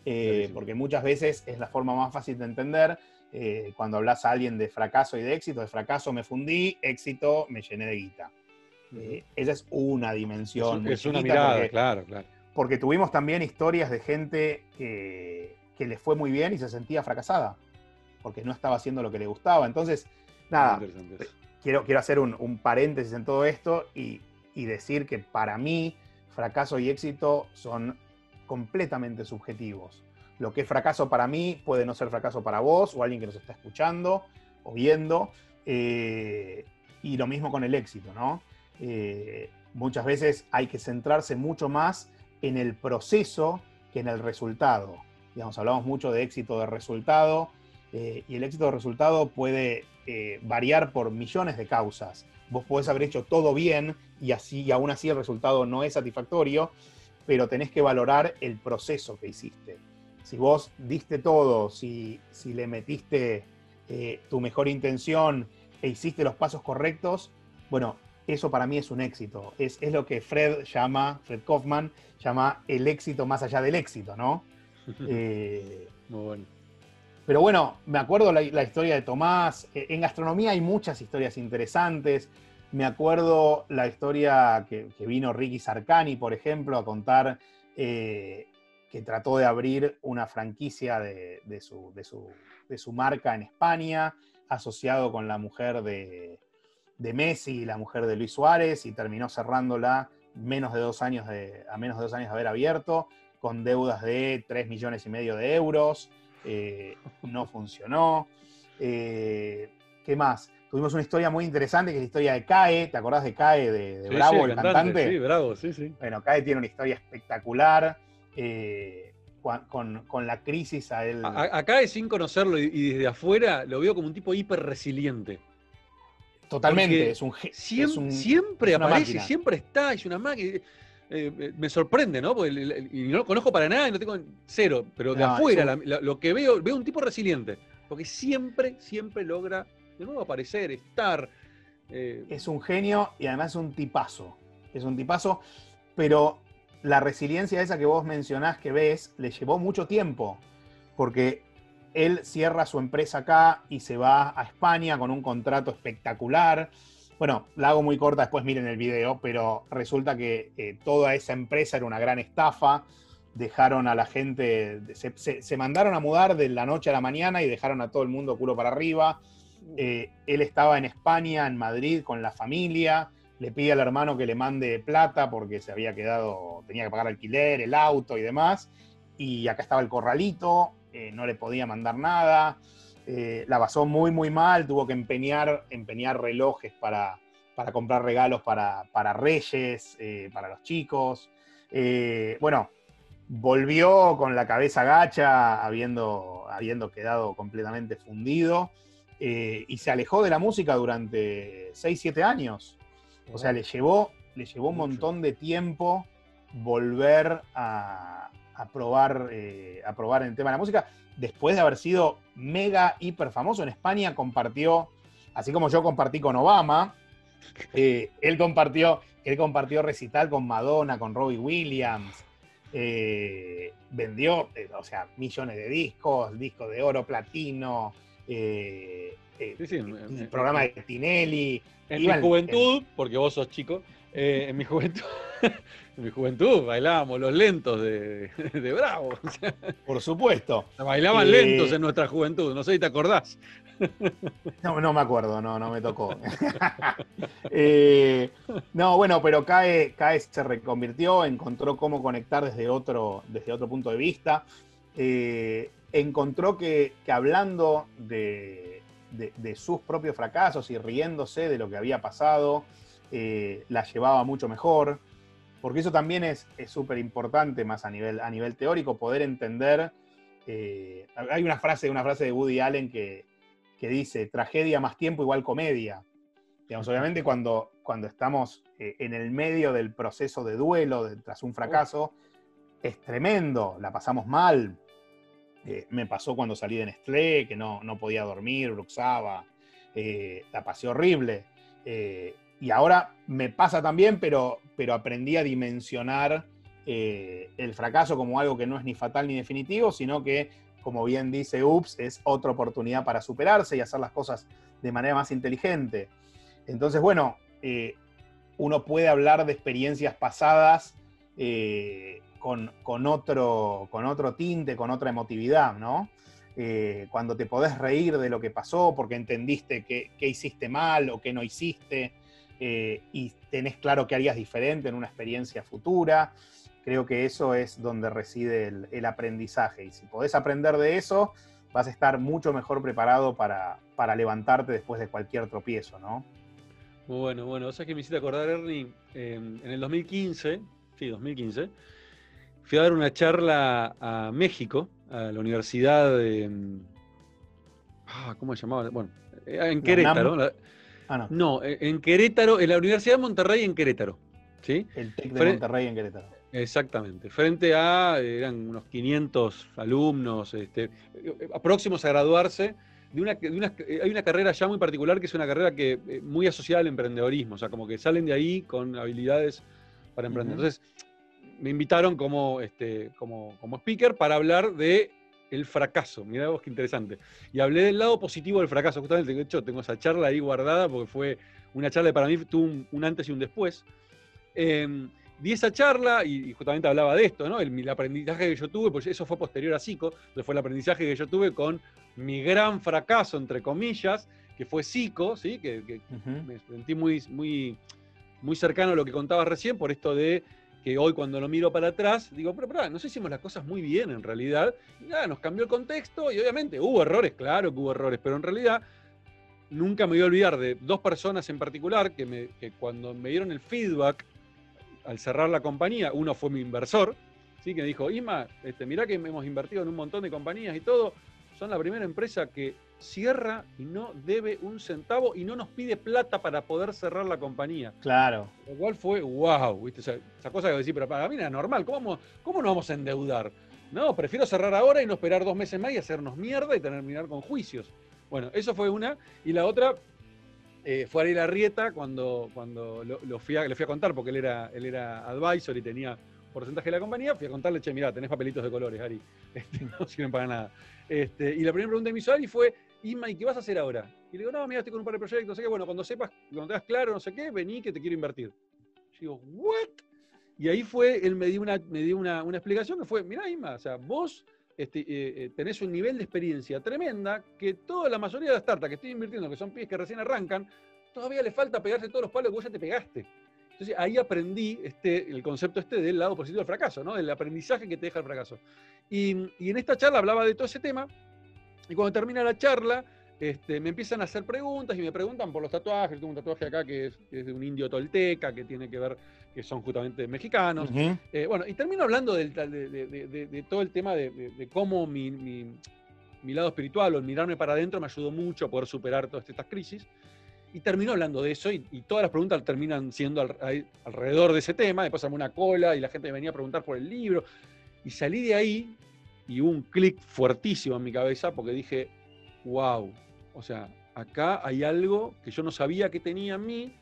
Eh, porque muchas veces es la forma más fácil de entender. Eh, cuando hablas a alguien de fracaso y de éxito, de fracaso me fundí, éxito me llené de guita. Eh, esa es una dimensión. Es, una mirada, claro, claro. Porque tuvimos también historias de gente que, que le fue muy bien y se sentía fracasada, porque no estaba haciendo lo que le gustaba. Entonces, nada, quiero, quiero hacer un, un, paréntesis en todo esto y, y decir que para mí fracaso y éxito son completamente subjetivos. Lo que es fracaso para mí puede no ser fracaso para vos o alguien que nos está escuchando o viendo. Eh, y lo mismo con el éxito, ¿no? Eh, muchas veces hay que centrarse mucho más en el proceso que en el resultado. Digamos, hablamos mucho de éxito de resultado eh, y el éxito de resultado puede variar por millones de causas vos podés haber hecho todo bien y, así, y aún así el resultado no es satisfactorio, pero tenés que valorar el proceso que hiciste. Si vos diste todo, si, si le metiste eh, tu mejor intención e hiciste los pasos correctos, bueno, eso para mí es un éxito. Es, es, lo que Fred llama, Fred Kaufman, llama el éxito más allá del éxito, ¿no? Eh, Muy bueno. Pero bueno, me acuerdo la, historia de Tomás. Eh, en gastronomía hay muchas historias interesantes. Me acuerdo la historia que, vino Ricky Sarcani, por ejemplo, a contar eh, que trató de abrir una franquicia de, su, marca en España, asociado con la mujer de, Messi y la mujer de Luis Suárez, y terminó cerrándola menos de dos años a menos de dos años de haber abierto, con deudas de 3 millones y medio de euros. Eh, no funcionó. Eh, ¿Qué más? Tuvimos una historia muy interesante que es la historia de CAE. ¿Te acordás de CAE, de, Bravo, el, cantante, Sí, Bravo, sí, sí. Bueno, CAE tiene una historia espectacular. Eh, con, la crisis a él. A, CAE, sin conocerlo y, desde afuera, lo veo como un tipo hiper resiliente. Totalmente, es un, siempre, aparece, siempre está, es una máquina. Eh, eh, me sorprende, ¿no? y no lo conozco para nada y no tengo cero, pero de afuera, lo que veo, veo un tipo resiliente, porque siempre, siempre logra de nuevo aparecer, estar. Eh, es un genio y además es un tipazo. Es un tipazo, pero la resiliencia esa que vos mencionás que ves le llevó mucho tiempo, porque él cierra su empresa acá y se va a España con un contrato espectacular bueno, la hago muy corta, después miren el video, pero resulta que eh, toda esa empresa era una gran estafa. Dejaron a la gente, se, mandaron a mudar de la noche a la mañana y dejaron a todo el mundo culo para arriba. Eh, él estaba en España, en Madrid, con la familia. Le pide al hermano que le mande plata porque se había quedado, tenía que pagar alquiler, el auto y demás. Y acá estaba el corralito, eh, no le podía mandar nada. Eh, la pasó muy, muy mal, tuvo que empeñar, empeñar relojes para, comprar regalos para, Reyes, eh, para los chicos. Bueno, volvió con la cabeza gacha, habiendo, habiendo quedado completamente fundido, y se alejó de la música durante 6, 7 años. O sea, le llevó, le llevó un montón de tiempo volver a, probar, a probar en el tema de la música. Después de haber sido mega, hiper famoso en España, compartió, así como yo compartí con Obama, eh, él, compartió, él compartió recital con Madonna, con Robbie Williams, eh, vendió, eh, o sea, millones de discos, discos de oro, platino, sí, el programa de Tinelli. En mi juventud, porque vos sos chico, en mi juventud en mi juventud bailábamos los lentos de, Bravo. Por supuesto. Bailaban eh, lentos en nuestra juventud, no sé si te acordás. No, no me acuerdo, no, no me tocó. Eh, no, bueno, pero CAE, se reconvirtió, encontró cómo conectar desde otro, desde otro punto de vista. Eh, encontró que, hablando de, sus propios fracasos y riéndose de lo que había pasado, la llevaba mucho mejor. porque eso también es súper importante más a nivel, teórico, poder entender. Eh, hay una frase, una frase de Woody Allen que, dice, tragedia más tiempo igual comedia. Obviamente cuando, estamos eh, en el medio del proceso de duelo tras un fracaso, es tremendo, la pasamos mal. Eh, me pasó cuando salí de Nestlé, que no, no podía dormir, bruxaba, la pasé horrible y ahora me pasa también, pero, pero aprendí a dimensionar eh, el fracaso como algo que no es ni fatal ni definitivo, sino que, como bien dice Ups, es otra oportunidad para superarse y hacer las cosas de manera más inteligente. Entonces, bueno, eh, uno puede hablar de experiencias pasadas eh, con, otro, con otro tinte, con otra emotividad, ¿no? cuando te podés reír de lo que pasó porque entendiste qué hiciste mal o qué no hiciste, eh, y tenés claro qué harías diferente en una experiencia futura. Creo que eso es donde reside el, aprendizaje. Y si podés aprender de eso, vas a estar mucho mejor preparado para, levantarte después de cualquier tropiezo, ¿no? bueno, bueno. O que me hiciste acordar, Ernie, en el 2015, sí, 2015, fui a dar una charla a México, a la Universidad de... Ah, ¿Cómo se llamaba? Bueno, en Querétaro. Ah, no. E, en Querétaro, en la Universidad de Monterrey en Querétaro. ¿sí? El TEC de Monterrey en Querétaro. Exactamente. Frente a, eran unos 500 alumnos este, próximos a graduarse. De una, hay una carrera ya muy particular que es una carrera que eh, muy asociada al emprendedorismo, o sea, como que salen de ahí con habilidades para emprender. Entonces, me invitaron como, este, como, como speaker para hablar de el fracaso. Mirá vos qué interesante. Y hablé del lado positivo del fracaso. Justamente, de hecho, tengo esa charla ahí guardada porque fue una charla que para mí tuvo un, antes y un después. Eh, di esa charla y, justamente hablaba de esto, ¿no? El, aprendizaje que yo tuve, pues eso fue posterior a Psico, entonces fue el aprendizaje que yo tuve con mi gran fracaso, entre comillas, que fue Psico, ¿sí? Que, me sentí muy, muy, muy cercano a lo que contabas recién por esto de que hoy cuando lo miro para atrás, digo, pero, pero no sé, hicimos las cosas muy bien en realidad. Y nada, nos cambió el contexto y obviamente hubo errores, claro que hubo errores, pero en realidad nunca me voy a olvidar de dos personas en particular que, me, cuando me dieron el feedback al cerrar la compañía, uno fue mi inversor, ¿sí? que me dijo, Isma, este, mirá que hemos invertido en un montón de compañías y todo, son la primera empresa que cierra y no debe un centavo y no nos pide plata para poder cerrar la compañía. Claro. Lo cual fue wow, ¿viste? esa cosa que decir, pero para mí era normal, ¿cómo, ¿cómo nos vamos a endeudar? No, prefiero cerrar ahora y no esperar dos meses más y hacernos mierda y terminar con juicios. Bueno, eso fue una. Y la otra eh, fue Ariel Arrieta cuando, cuando lo, fui a, le fui a contar, porque él era, él era advisor y tenía porcentaje de la compañía, fui a contarle, che, mirá, tenés papelitos de colores, Ari, este, no sirven para nada. Este, y la primera pregunta de mi Ari fue, Isma, ¿y qué vas a hacer ahora? Y le digo, no, mira, estoy con un par de proyectos, no sé qué, bueno, cuando sepas, cuando tengas claro, no sé qué, vení que te quiero invertir. Yo digo, ¿what? Y ahí fue, él me dio una, me dio una, explicación que fue, mira, Isma, o sea, vos este, eh, eh, tenés un nivel de experiencia tremenda que toda la mayoría de las startups que estoy invirtiendo, que son pies que recién arrancan, todavía le falta pegarse todos los palos que vos ya te pegaste. Entonces ahí aprendí este, el concepto este del lado positivo del fracaso, ¿no? del aprendizaje que te deja el fracaso. Y, y en esta charla hablaba de todo ese tema y cuando termina la charla, este, me empiezan a hacer preguntas y me preguntan por los tatuajes. tengo un tatuaje acá que es, de un indio tolteca, que tiene que ver, que son justamente mexicanos. Eh, bueno, y termino hablando de, todo el tema de, cómo mi, lado espiritual o el mirarme para adentro me ayudó mucho a poder superar todas estas crisis. Y termino hablando de eso y, todas las preguntas terminan siendo alrededor de ese tema. Después armé una cola y la gente venía a preguntar por el libro. Y salí de ahí y un clic fuertísimo en mi cabeza porque dije, wow, o sea, acá hay algo que yo no sabía que tenía en mí,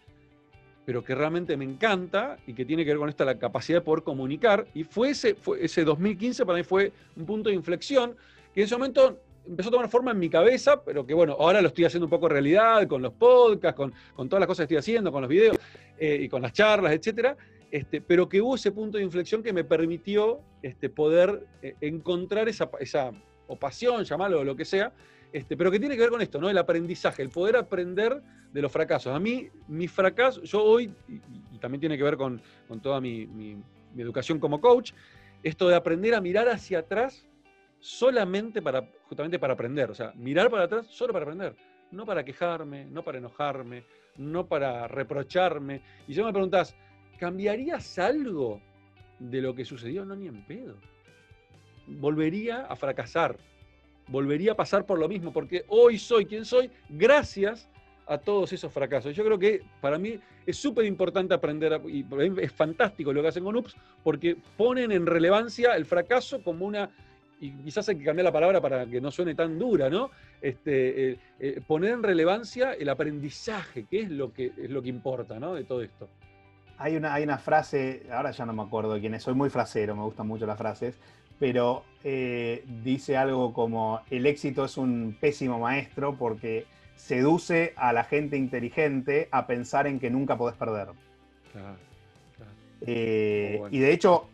pero que realmente me encanta y que tiene que ver con esta la capacidad de poder comunicar. Y fue ese, ese 2015 para mí fue un punto de inflexión que en ese momento empezó a tomar forma en mi cabeza, pero que bueno, ahora lo estoy haciendo un poco realidad con los podcasts, con, con todas las cosas que estoy haciendo, con los videos eh, y con las charlas, etcétera. Este, pero que hubo ese punto de inflexión que me permitió este, poder eh, encontrar esa, esa o pasión, llamarlo o lo que sea, este, pero que tiene que ver con esto, ¿no? El aprendizaje, el poder aprender de los fracasos. A mí, mi fracaso, yo hoy, y, también tiene que ver con, toda mi, mi, educación como coach, esto de aprender a mirar hacia atrás solamente para, justamente para aprender. O sea, mirar para atrás solo para aprender. No para quejarme, no para enojarme, no para reprocharme. Y si me preguntas, ¿cambiarías algo de lo que sucedió? No, ni en pedo. Volvería a fracasar, volvería a pasar por lo mismo, porque hoy soy quien soy gracias a todos esos fracasos. Yo creo que para mí es súper importante aprender, y es fantástico lo que hacen con UPS, porque ponen en relevancia el fracaso como una, y quizás hay que cambiar la palabra para que no suene tan dura, ¿no? Este, eh, eh, poner en relevancia el aprendizaje, que es lo que, es lo que importa, ¿no? De todo esto. Hay una, hay una frase, ahora ya no me acuerdo de quién es, soy muy frasero, me gustan mucho las frases, pero eh, dice algo como, el éxito es un pésimo maestro porque seduce a la gente inteligente a pensar en que nunca podés perder. Eh, y de hecho,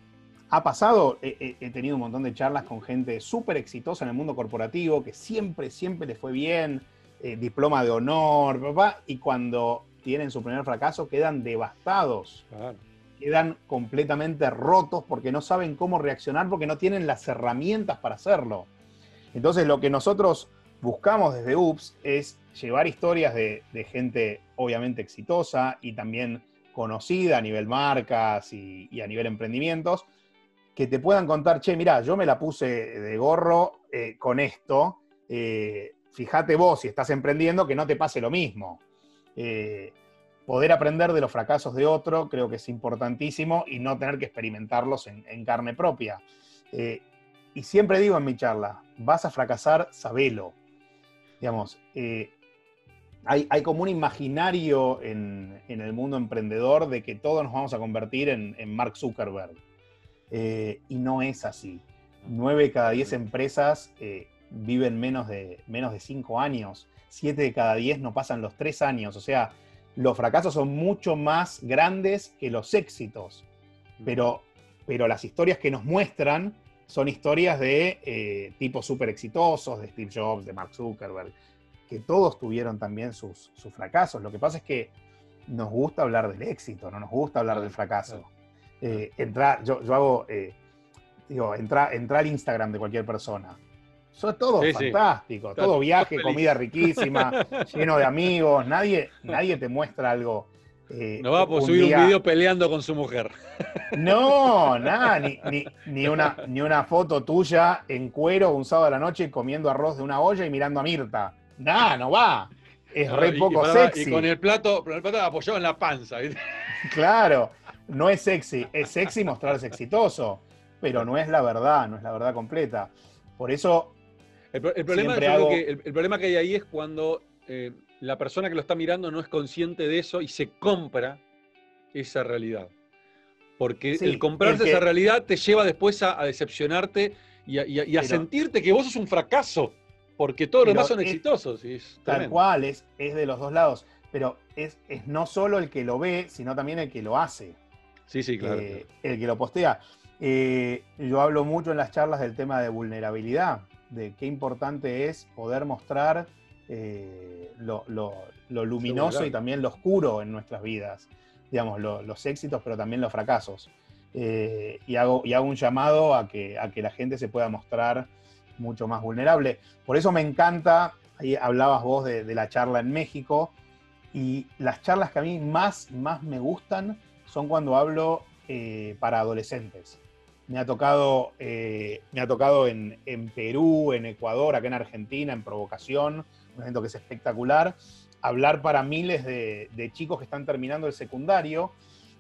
ha pasado, he, tenido un montón de charlas con gente súper exitosa en el mundo corporativo, que siempre, siempre le fue bien, eh, diploma de honor, papá, y cuando tienen su primer fracaso quedan devastados. Quedan completamente rotos porque no saben cómo reaccionar, porque no tienen las herramientas para hacerlo. Entonces, lo que nosotros buscamos desde UPS es llevar historias de, gente obviamente exitosa y también conocida a nivel marcas y, a nivel emprendimientos, que te puedan contar, che, mira, yo me la puse de gorro eh, con esto, eh, fíjate vos si estás emprendiendo que no te pase lo mismo. Eh, poder aprender de los fracasos de otro creo que es importantísimo y no tener que experimentarlos en, carne propia. y siempre digo en mi charla, vas a fracasar, sabelo. Digamos, hay, como un imaginario en, el mundo emprendedor de que todos nos vamos a convertir en, Mark Zuckerberg. Eh, y no es así. Nueve de cada diez empresas eh, viven menos de, menos de cinco años. Siete de cada diez no pasan los tres años. O sea, los fracasos son mucho más grandes que los éxitos. Pero, pero las historias que nos muestran son historias de eh, tipos súper exitosos, de Steve Jobs, de Mark Zuckerberg, que todos tuvieron también sus, fracasos. Lo que pasa es que nos gusta hablar del éxito, no nos gusta hablar del fracaso. Eh, yo, hago, eh, digo, entra, al Instagram de cualquier persona. Eso es todo fantástico, todo viaje, comida riquísima, lleno de amigos, nadie, nadie te muestra algo. Eh, no va a subir un video peleando con su mujer. No, nada, ni, ni, una, ni una foto tuya en cuero un sábado a la noche comiendo arroz de una olla y mirando a Mirta. Nah, no va. Es re poco sexy. Y con el plato, el plato apoyado en la panza. Claro, no es sexy. Es sexy mostrarse exitoso, pero no es la verdad, no es la verdad completa. Por eso. El, problema, que, el, problema que hay ahí es cuando eh, la persona que lo está mirando no es consciente de eso y se compra esa realidad. Porque el comprarse esa realidad te lleva después a, decepcionarte y a, sentirte que vos sos un fracaso. Porque todos los demás son exitosos. tal cual, es, es de los dos lados. Pero es, es, no solo el que lo ve, sino también el que lo hace. Sí, sí, claro. Eh, el que lo postea. Eh, yo hablo mucho en las charlas del tema de vulnerabilidad, de qué importante es poder mostrar eh, lo, luminoso y también lo oscuro en nuestras vidas. Digamos, los éxitos, pero también los fracasos. y, hago, y hago un llamado a que, a que la gente se pueda mostrar mucho más vulnerable. Por eso me encanta, ahí hablabas vos de, la charla en México, y las charlas que a mí más, más me gustan son cuando hablo eh, para adolescentes. Me ha tocado, eh, me ha tocado en, Perú, en Ecuador, acá en Argentina, en Provocación, un evento que es espectacular, hablar para miles de, chicos que están terminando el secundario,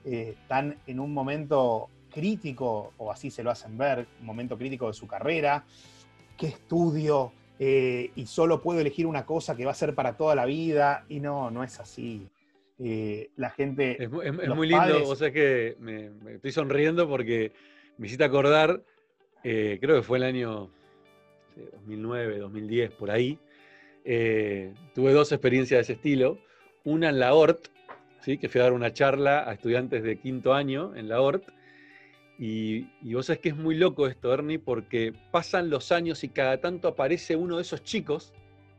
eh, están en un momento crítico, o así se lo hacen ver, un momento crítico de su carrera, qué estudio eh, y solo puedo elegir una cosa que va a ser para toda la vida. Y no, no es así. Eh, la gente. Es, muy lindo, o sea que me, estoy sonriendo porque me hiciste acordar, eh, creo que fue el año 2009, 2010, por ahí. tuve dos experiencias de ese estilo. Una en la ORT, ¿sí? que fui a dar una charla a estudiantes de quinto año en la ORT y, vos sabés que es muy loco esto, Ernie, porque pasan los años y cada tanto aparece uno de esos chicos.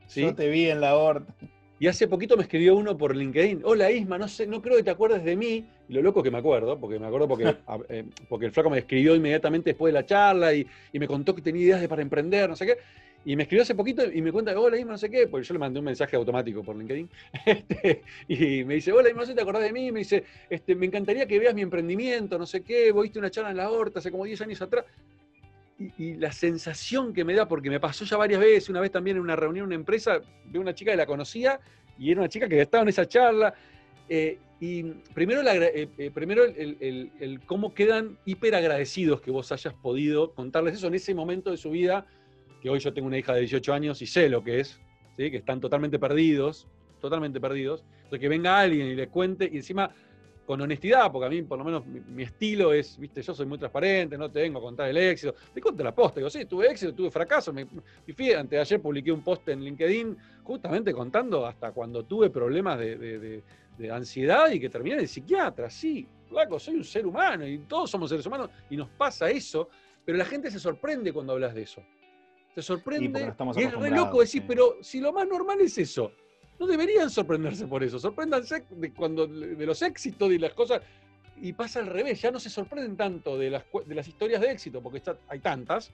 ¿sí? Yo te vi en la horta. Y hace poquito me escribió uno por LinkedIn. Hola Isma, no sé, no creo que te acuerdes de mí. Y lo loco que me acuerdo, porque me acuerdo porque, eh, porque el flaco me escribió inmediatamente después de la charla y, me contó que tenía ideas de para emprender, no sé qué. Y me escribió hace poquito y me cuenta, hola Isma, no sé qué, porque yo le mandé un mensaje automático por LinkedIn. Este, y me dice, hola Isma, no sé si te acordás de mí. Me dice, este, me encantaría que veas mi emprendimiento, no sé qué, viste una charla en la horta hace como 10 años atrás. Y, la sensación que me da, porque me pasó ya varias veces, una vez también en una reunión en una empresa, vi una chica que la conocía y era una chica que estaba en esa charla. Eh, y primero, eh, eh, primero el, el, cómo quedan hiper agradecidos que vos hayas podido contarles eso en ese momento de su vida que hoy yo tengo una hija de 18 años y sé lo que es, ¿sí? que están totalmente perdidos, totalmente perdidos. Entonces que venga alguien y le cuente, y encima con honestidad, porque a mí por lo menos mi, estilo es, viste, yo soy muy transparente, no te vengo a contar el éxito, te cuento la posta, digo, sí, tuve éxito, tuve fracaso, me, antes de ayer publiqué un post en LinkedIn justamente contando hasta cuando tuve problemas de, ansiedad y que terminé de psiquiatra, sí, flaco, soy un ser humano y todos somos seres humanos y nos pasa eso, pero la gente se sorprende cuando hablas de eso. Te sorprende. Y, es re loco decir, pero si lo más normal es eso, no deberían sorprenderse por eso. Sorpréndanse de, cuando, de los éxitos y las cosas. Y pasa al revés, ya no se sorprenden tanto de las, de las historias de éxito, porque está, hay tantas,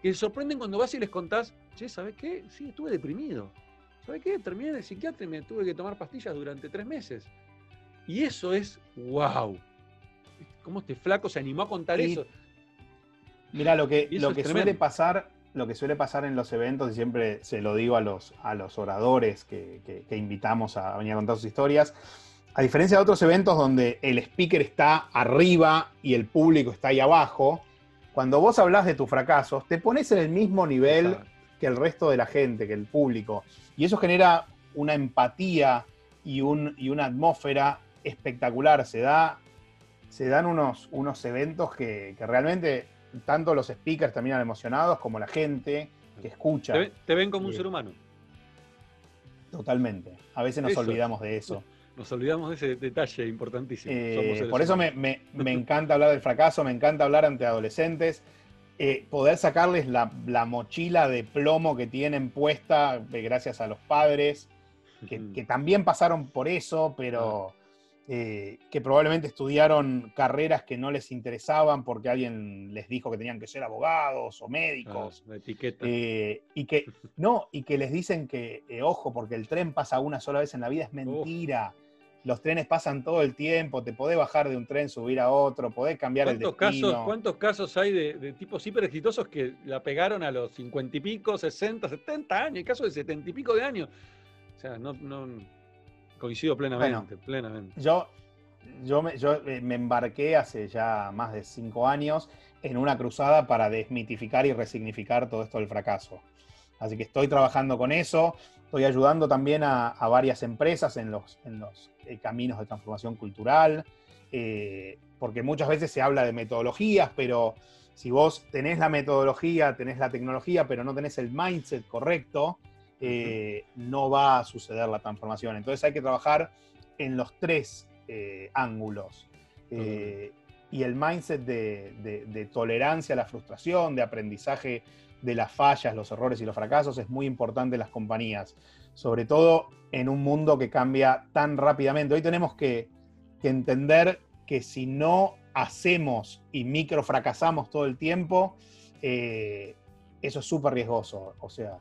que se sorprenden cuando vas y les contás, che, ¿sabes qué? Sí, estuve deprimido. ¿Sabes qué? Terminé de psiquiatra y me tuve que tomar pastillas durante tres meses. Y eso es wow. ¿Cómo este flaco se animó a contar eso? Mira, lo que, lo que suele pasar lo que suele pasar en los eventos, y siempre se lo digo a los, a los oradores que, invitamos a venir a contar sus historias, a diferencia de otros eventos donde el speaker está arriba y el público está ahí abajo, cuando vos hablas de tus fracasos, te pones en el mismo nivel que el resto de la gente, que el público. Y eso genera una empatía y, un, y una atmósfera espectacular. Se, da, se dan unos, unos eventos que, que realmente tanto los speakers terminan emocionados como la gente que escucha. Te, ven como un ser humano. Totalmente. A veces nos olvidamos de eso. Nos olvidamos de ese detalle importantísimo. Eh, por eso me, encanta hablar del fracaso, me encanta hablar ante adolescentes. Eh, poder sacarles la, mochila de plomo que tienen puesta eh, gracias a los padres, que, que también pasaron por eso, pero eh, que probablemente estudiaron carreras que no les interesaban porque alguien les dijo que tenían que ser abogados o médicos. Ah, etiqueta. Eh, y que, no, y que les dicen que, eh, ojo, porque el tren pasa una sola vez en la vida, es mentira. Los trenes pasan todo el tiempo, te podés bajar de un tren, subir a otro, podés cambiar el destino. Casos, ¿Cuántos casos hay de, tipos hiper exitosos que la pegaron a los cincuenta y pico, 60, 70 años? Hay casos de setenta y pico de años. O sea, no, no Coincido plenamente, plenamente. Yo, yo, me, yo eh, me embarqué hace ya más de cinco años en una cruzada para desmitificar y resignificar todo esto del fracaso. Así que estoy trabajando con eso, estoy ayudando también a, varias empresas en los, en los eh, caminos de transformación cultural, eh, porque muchas veces se habla de metodologías, pero si vos tenés la metodología, tenés la tecnología, pero no tenés el mindset correcto, eh, no va a suceder la transformación. Entonces hay que trabajar en los tres eh, ángulos. Eh, y el mindset de, tolerancia a la frustración, de aprendizaje de las fallas, los errores y los fracasos es muy importante en las compañías, sobre todo en un mundo que cambia tan rápidamente. Hoy tenemos que, que entender que si no hacemos y micro fracasamos todo el tiempo, eso es súper riesgoso. O sea,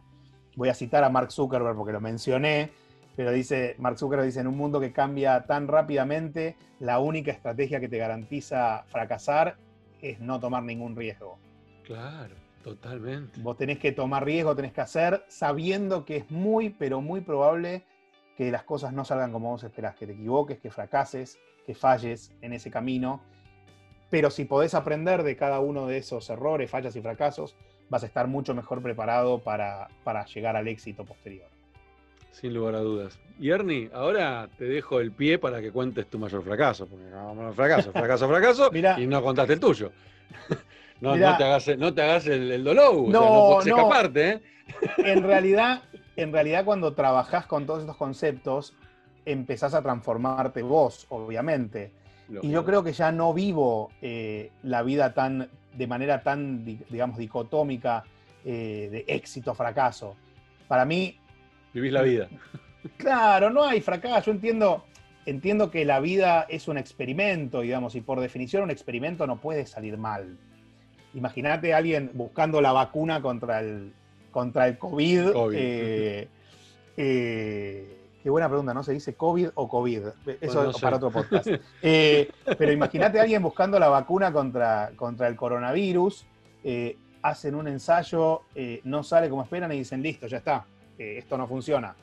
voy a citar a Mark Zuckerberg porque lo mencioné, pero dice, Mark Zuckerberg dice, en un mundo que cambia tan rápidamente, la única estrategia que te garantiza fracasar es no tomar ningún riesgo. Claro, totalmente. Vos tenés que tomar riesgo, tenés que hacer sabiendo que es muy, pero muy probable que las cosas no salgan como vos esperás, que te equivoques, que fracases, que falles en ese camino. Pero si podés aprender de cada uno de esos errores, fallas y fracasos, vas a estar mucho mejor preparado para, llegar al éxito posterior. Sin lugar a dudas. Y Ernie, ahora te dejo el pie para que cuentes tu mayor fracaso, porque no, fracaso, fracaso, fracaso, y no contaste el tuyo. No, te hagas, no te hagas el, dolor, no, escaparte. ¿eh? En realidad, en realidad, cuando trabajás con todos estos conceptos, empezás a transformarte vos, obviamente. y yo creo que ya no vivo eh, la vida tan de manera tan, digamos, dicotómica eh, de éxito-fracaso. Para mí... Vivís la vida. Claro, no hay fracaso. Yo entiendo, entiendo que la vida es un experimento, digamos, y por definición un experimento no puede salir mal. Imagínate a alguien buscando la vacuna contra el, contra el COVID. Eh, eh, qué buena pregunta, ¿no? ¿Se dice COVID o COVID? Eso es para otro podcast. pero imagínate a alguien buscando la vacuna contra, contra el coronavirus, hacen un ensayo, no sale como esperan y dicen, listo, ya está, esto no funciona,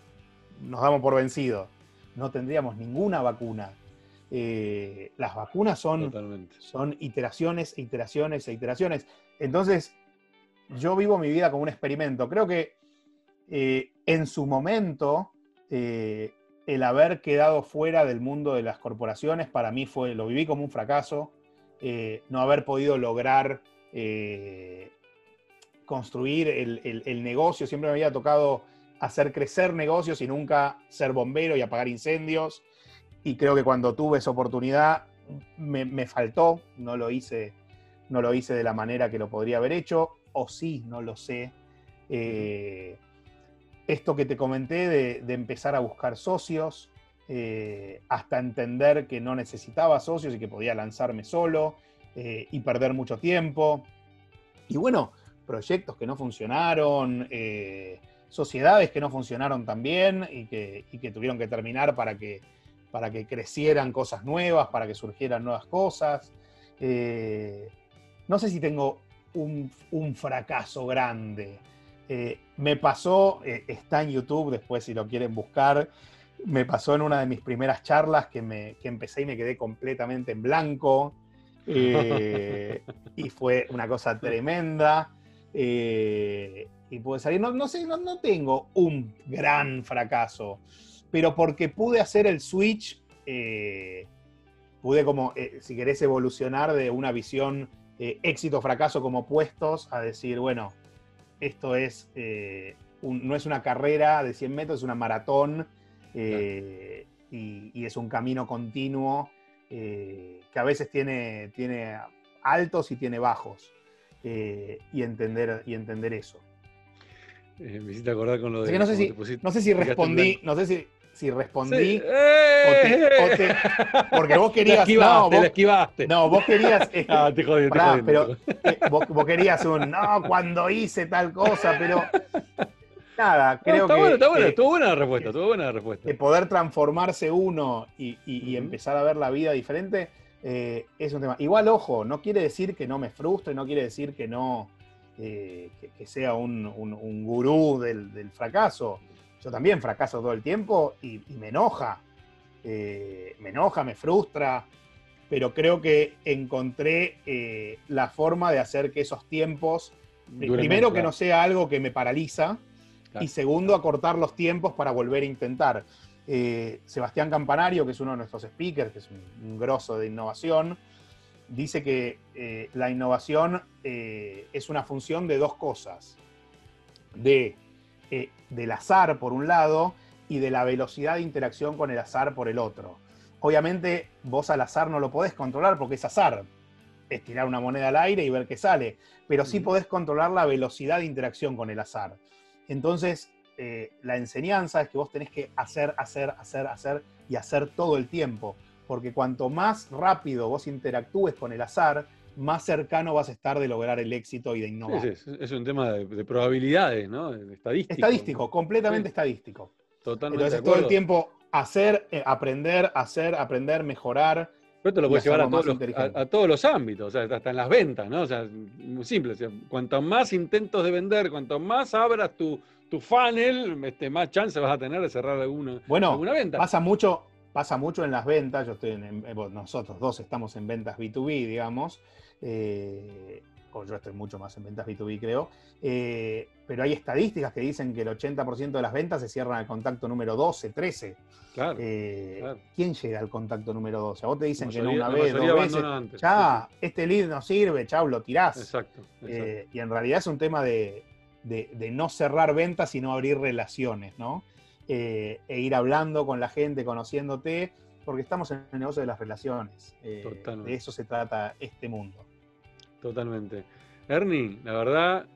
nos damos por vencido. No tendríamos ninguna vacuna. las vacunas son, son iteraciones, iteraciones e iteraciones. Entonces, yo vivo mi vida como un experimento. Creo que eh, en su momento, eh, el haber quedado fuera del mundo de las corporaciones, para mí fue, lo viví como un fracaso. Eh, no haber podido lograr construir el, negocio. Siempre me había tocado hacer crecer negocios y nunca ser bombero y apagar incendios. Y creo que cuando tuve esa oportunidad me, me faltó, no lo hice no lo hice de la manera que lo podría haber hecho, o sí, no lo sé. Eh, esto que te comenté de, empezar a buscar socios, eh, hasta entender que no necesitaba socios y que podía lanzarme solo eh, y perder mucho tiempo. Y bueno, proyectos que no funcionaron, sociedades que no funcionaron también y que, y que tuvieron que terminar para que, para que crecieran cosas nuevas, para que surgieran nuevas cosas no sé si tengo un, fracaso grande. Eh, me pasó, eh, está en YouTube, después si lo quieren buscar, me pasó en una de mis primeras charlas que, me, empecé y me quedé completamente en blanco. Eh, y fue una cosa tremenda. y pude salir, no, no sé, no, tengo un gran fracaso, pero porque pude hacer el switch, pude como, si querés, evolucionar de una visión eh, éxito o fracaso como puestos a decir, bueno, esto es, eh, no es una carrera de 100 metros, es una maratón eh, y, es un camino continuo que a veces tiene, tiene altos y tiene bajos y, entender, y entender eso. me hiciste acordar con lo de... no, sé si, no sé si respondí, no sé si si respondí. ¡Eh! porque vos querías. no, vos, esquivaste. No, vos querías. no, te jodí, te jodí, pero eh, vos, querías un. No, cuando hice tal cosa, pero. Nada, creo está que. Bueno, está bueno, estuvo buena la respuesta, estuvo buena la respuesta. Que poder transformarse uno y, empezar a ver la vida diferente eh, es un tema. Igual, ojo, no quiere decir que no me frustre, no quiere decir que no. que, sea un, un, gurú del, del fracaso yo también fracaso todo el tiempo y, me enoja. Eh, me enoja, me frustra, pero creo que encontré eh, la forma de hacer que esos tiempos, primero que no sea algo que me paraliza, y segundo, acortar los tiempos para volver a intentar. Eh, Sebastián Campanario, que es uno de nuestros speakers, que es un, grosso de innovación, dice que la innovación es una función de dos cosas. De eh, del azar por un lado y de la velocidad de interacción con el azar por el otro. Obviamente vos al azar no lo podés controlar porque es azar, es tirar una moneda al aire y ver qué sale, pero sí podés controlar la velocidad de interacción con el azar. Entonces, eh, la enseñanza es que vos tenés que hacer, hacer, hacer, hacer y hacer todo el tiempo, porque cuanto más rápido vos interactúes con el azar, más cercano vas a estar de lograr el éxito y de innovar. es, un tema de, probabilidades, ¿no? Estadístico. Estadístico, completamente estadístico. Totalmente. Entonces, todo el tiempo hacer, eh, aprender, hacer, aprender, mejorar. Pero esto lo puedes llevar a todos, los, a, todos, los, ámbitos, o sea, hasta en las ventas, ¿no? O sea, muy simple. O sea, cuanto más intentos de vender, cuanto más abras tu, tu funnel, este, más chance vas a tener de cerrar alguna, bueno, alguna venta. Pasa mucho, pasa mucho en las ventas. Yo estoy en, nosotros dos estamos en ventas B2B, digamos eh, o yo estoy mucho más en ventas B2B creo, eh, pero hay estadísticas que dicen que el 80% de las ventas se cierran al contacto número 12, 13. Eh, claro, ¿Quién llega al contacto número 12? A vos te dicen que no una vez, dos veces. ya, este lead no sirve, chau, lo tirás. Exacto. y en realidad es un tema de, no cerrar ventas, y no abrir relaciones, ¿no? e ir hablando con la gente, conociéndote, porque estamos en el negocio de las relaciones. de eso se trata este mundo. Totalmente. Ernie, la verdad,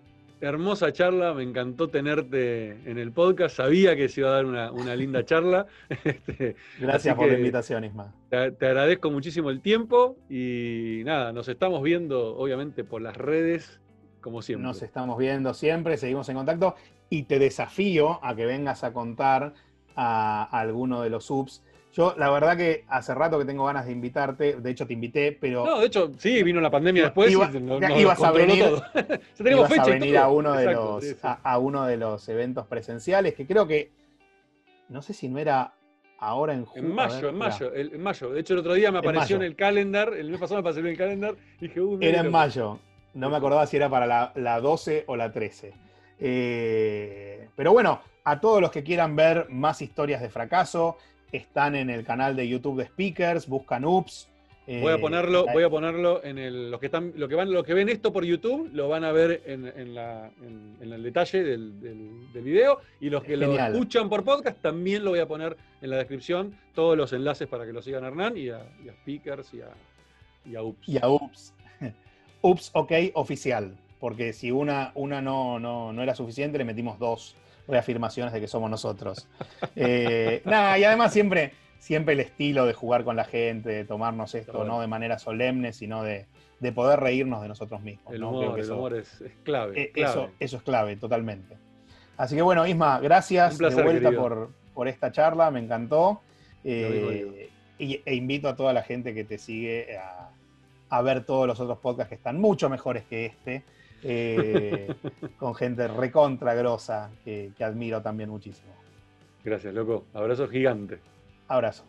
hermosa charla, me encantó tenerte en el podcast, sabía que se iba a dar una, linda charla. Este, Gracias por la invitación, Isma. Te, agradezco muchísimo el tiempo y nada, nos estamos viendo obviamente por las redes como siempre. Nos estamos viendo siempre, seguimos en contacto y te desafío a que vengas a contar a, alguno de los subs. Yo, la verdad que hace rato que tengo ganas de invitarte, de hecho te invité, pero... No, de hecho, sí, vino la pandemia después iba, y nos, ibas a venir, todo. ibas a, venir a, uno de los, A, uno de los eventos presenciales, que creo que, no sé si no era ahora en julio. En mayo, en mayo, en mayo. De hecho, el otro día me apareció en, el calendar, el mes pasado me apareció en el calendar, y dije, Era en mayo, no me acordaba si era para la, la 12 o la 13. Eh, pero bueno, a todos los que quieran ver más historias de fracaso, están en el canal de YouTube de Speakers, buscan UPS. voy a eh, ponerlo, voy a ponerlo en el, los que están, lo que van, los que ven esto por YouTube, lo van a ver en, el detalle del, del, video. Y los que lo escuchan por podcast, también lo voy a poner en la descripción, todos los enlaces para que lo sigan a Hernán y a, Speakers y a, y a UPS. Y a UPS. UPS OK oficial porque si una, una no, no, era suficiente, le metimos dos reafirmaciones de que somos nosotros. Eh, nada, y además siempre, siempre el estilo de jugar con la gente, de tomarnos esto no de manera solemne, sino de, poder reírnos de nosotros mismos. El humor, es, clave, eh, Eso, eso es clave, totalmente. Así que bueno, Isma, gracias de vuelta por, por, esta charla, me encantó. Eh, e invito a toda la gente que te sigue a, a ver todos los otros podcasts que están mucho mejores que este. Eh, con gente recontra grosa que, que admiro también muchísimo. Gracias, loco. Abrazo gigante. Abrazo.